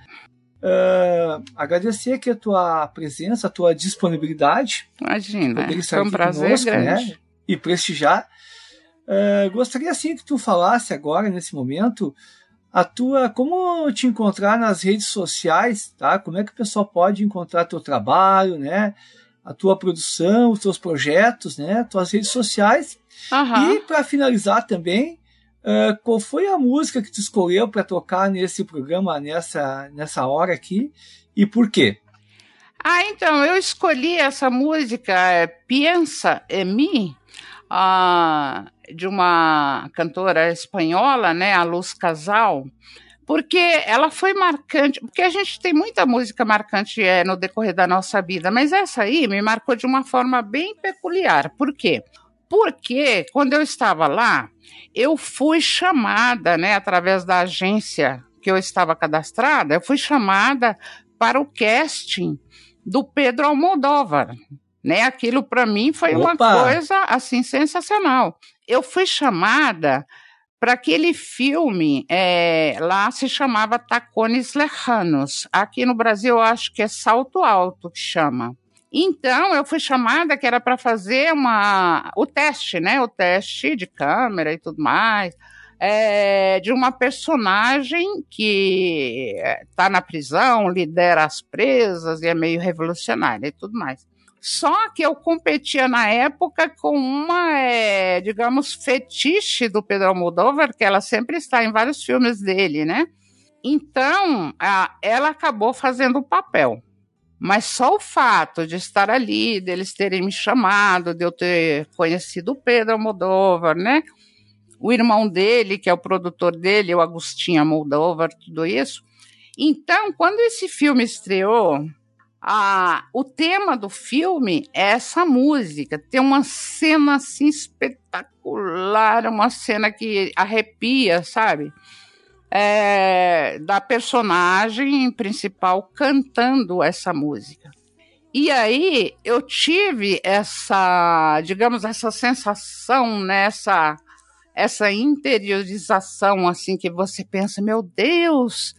Uh, agradecer aqui a tua presença, a tua disponibilidade. Imagina, foi um prazer conosco, né? grande. Né? e prestigiar. Uh, gostaria assim que tu falasse agora nesse momento a tua como te encontrar nas redes sociais, tá? Como é que o pessoal pode encontrar teu trabalho, né? A tua produção, os teus projetos, né? Tuas redes sociais. Uhum. E para finalizar também, uh, qual foi a música que tu escolheu para tocar nesse programa nessa nessa hora aqui e por quê? Ah, então eu escolhi essa música é, Piensa em mim de uma cantora espanhola, né, a Luz Casal, porque ela foi marcante, porque a gente tem muita música marcante é, no decorrer da nossa vida, mas essa aí me marcou de uma forma bem peculiar. Por quê? Porque quando eu estava lá, eu fui chamada, né, através da agência que eu estava cadastrada, eu fui chamada para o casting do Pedro Almodóvar, né? Aquilo para mim foi Opa. uma coisa assim sensacional. Eu fui chamada para aquele filme, é, lá se chamava Tacones Lejanos. Aqui no Brasil eu acho que é Salto Alto que chama. Então eu fui chamada que era para fazer uma o teste, né? O teste de câmera e tudo mais. é, de uma personagem que está na prisão, lidera as presas e é meio revolucionária e tudo mais. Só que eu competia na época com uma, é, digamos, fetiche do Pedro Almodóvar, que ela sempre está em vários filmes dele, né? Então, a, ela acabou fazendo o papel. Mas só o fato de estar ali, deles terem me chamado, de eu ter conhecido o Pedro Almodóvar, né? O irmão dele, que é o produtor dele, o Agostinho Almodóvar, tudo isso. Então, quando esse filme estreou, a, o tema do filme é essa música. Tem uma cena assim espetacular, uma cena que arrepia, sabe? É, da personagem principal cantando essa música. E aí eu tive essa, digamos, essa sensação, né, essa interiorização assim que você pensa, meu Deus,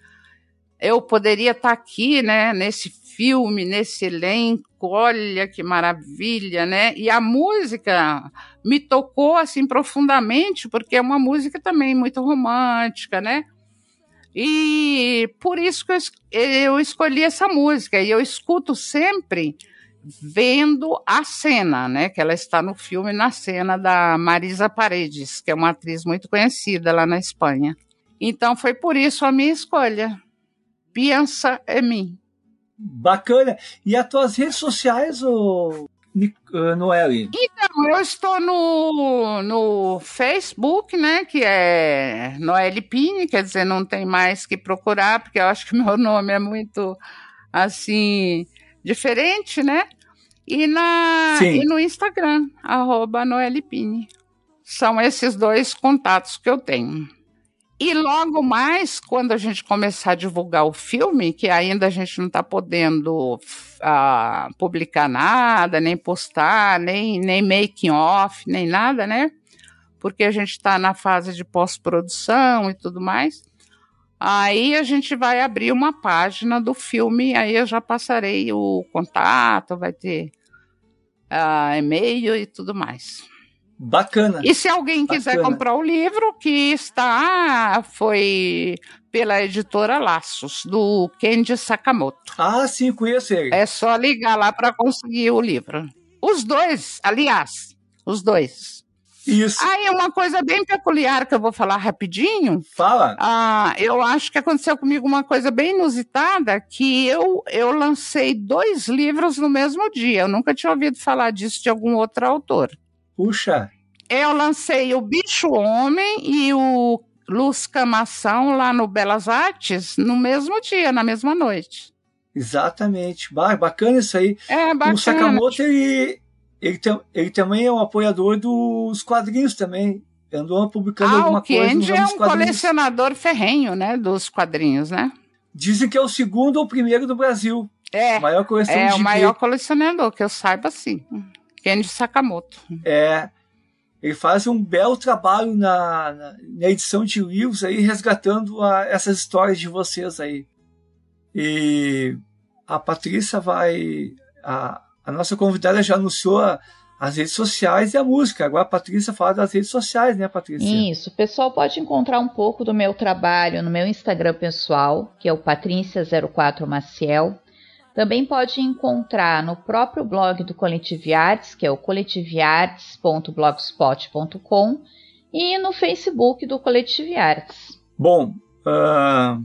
eu poderia estar aqui, né, nesse filme, nesse elenco, olha que maravilha, né? E a música me tocou assim profundamente, porque é uma música também muito romântica, né? E por isso que eu, eu escolhi essa música. E eu escuto sempre vendo a cena, né? Que ela está no filme na cena da Marisa Paredes, que é uma atriz muito conhecida lá na Espanha. Então foi por isso a minha escolha. Pensa em mim. Bacana. E as tuas redes sociais, ô, uh, Noelle? Então, eu estou no, no Facebook, né, que é Noelle Pini, quer dizer, não tem mais que procurar, porque eu acho que meu nome é muito, assim, diferente, né? E, na, e no Instagram, arroba Noelle Pini. São esses dois contatos que eu tenho. E logo mais, quando a gente começar a divulgar o filme, que ainda a gente não está podendo uh, publicar nada, nem postar, nem, nem making off, nem nada, né? Porque a gente está na fase de pós-produção e tudo mais. Aí a gente vai abrir uma página do filme, aí eu já passarei o contato, vai ter uh, e-mail e tudo mais. Bacana. E se alguém Bacana. quiser comprar o livro, que está, foi pela editora Laços, do Kenji Sakamoto. Ah, sim, conheço ele. É só ligar lá para conseguir o livro. Os dois, aliás, os dois. Isso. Aí uma coisa bem peculiar que eu vou falar rapidinho. Fala. Ah, eu acho que aconteceu comigo uma coisa bem inusitada, que eu, eu lancei dois livros no mesmo dia. Eu nunca tinha ouvido falar disso de algum outro autor. Puxa! Eu lancei o Bicho Homem e o Luz Camação lá no Belas Artes no mesmo dia, na mesma noite. Exatamente. Bacana isso aí. É, bacana. O Sakamoto, ele, ele, ele também é um apoiador dos quadrinhos também. Andou publicando ah, alguma o coisa. é um colecionador ferrenho, né? Dos quadrinhos, né? Dizem que é o segundo ou primeiro do Brasil. É. O maior colecionador. É, o maior colecionador, que eu saiba sim. Kenji Sakamoto. É, ele faz um belo trabalho na, na, na edição de livros aí, resgatando a, essas histórias de vocês aí. E a Patrícia vai. A, a nossa convidada já anunciou a, as redes sociais e a música. Agora a Patrícia fala das redes sociais, né, Patrícia? Isso. O pessoal pode encontrar um pouco do meu trabalho no meu Instagram pessoal, que é o Patrícia04Maciel. Também pode encontrar no próprio blog do Coletive Artes, que é o coletiveartes.blogspot.com, e no Facebook do Coletive Artes. Bom, uh,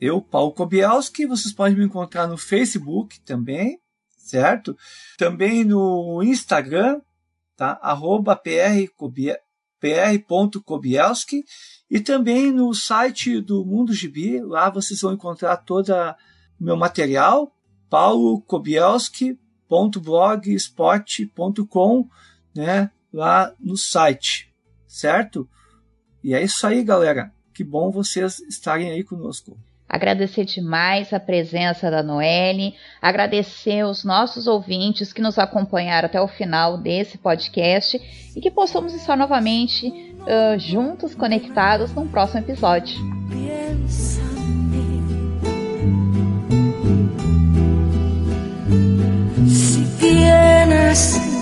eu, Paulo Kobielski, vocês podem me encontrar no Facebook também, certo? Também no Instagram, tá? arroba pr.kobielski e também no site do Mundo Gibi, lá vocês vão encontrar todo o meu material, paulokobielski.blogspot.com, né, lá no site, certo? E é isso aí, galera. Que bom vocês estarem aí conosco. Agradecer demais a presença da Noelle, agradecer os nossos ouvintes que nos acompanharam até o final desse podcast e que possamos estar novamente uh, juntos, conectados num próximo episódio. tienes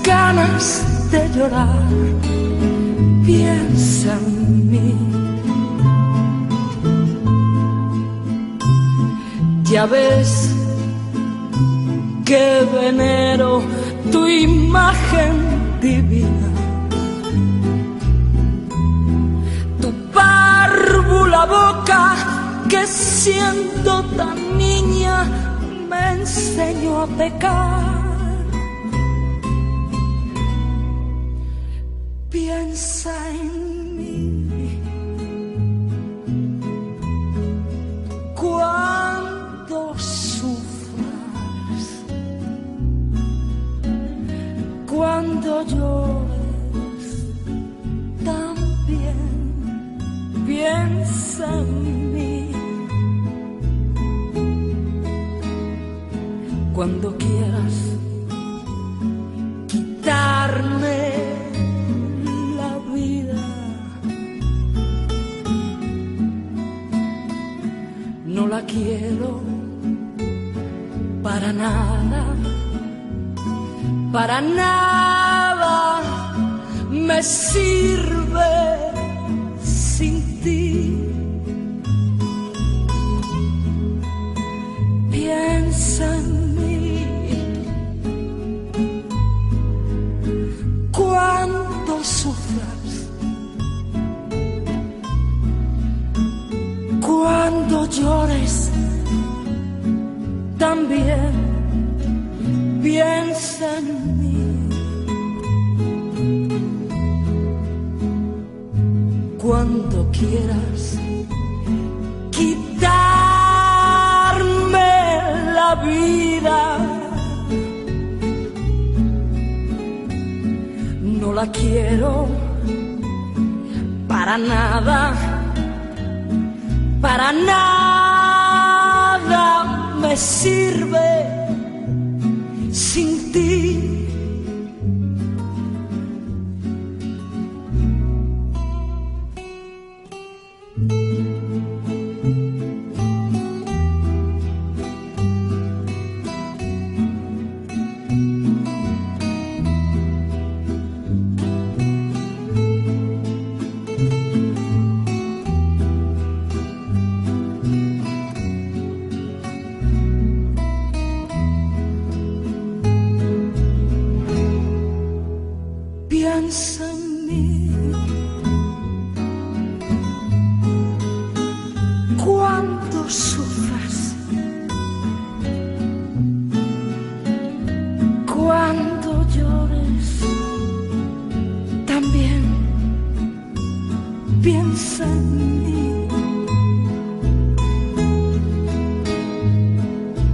ganas de llorar, piensa en mí. Ya ves que venero tu imagen divina. Tu párvula boca que siendo tan niña me enseñó a pecar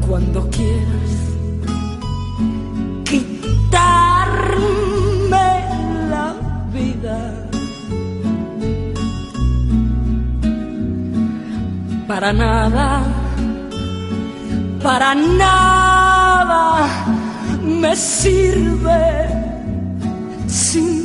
Cuando quieras quitarme la vida. Para nada, para nada me sirve sin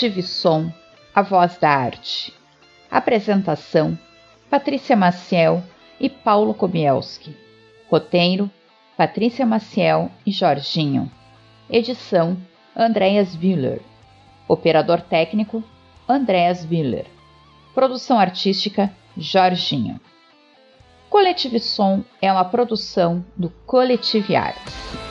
Coletivo Som, a voz da arte. Apresentação: Patrícia Maciel e Paulo Komielski. Roteiro: Patrícia Maciel e Jorginho. Edição: Andréas Willer. Operador técnico: Andréas Willer. Produção artística: Jorginho. Coletivo Som é uma produção do Coletivo Artes.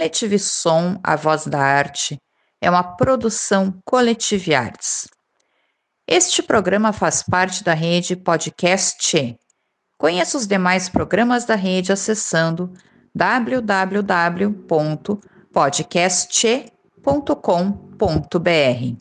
Coletivo Som, a voz da arte, é uma produção Coletivo Artes. Este programa faz parte da rede Podcast. Conheça os demais programas da rede acessando www.podcast.com.br.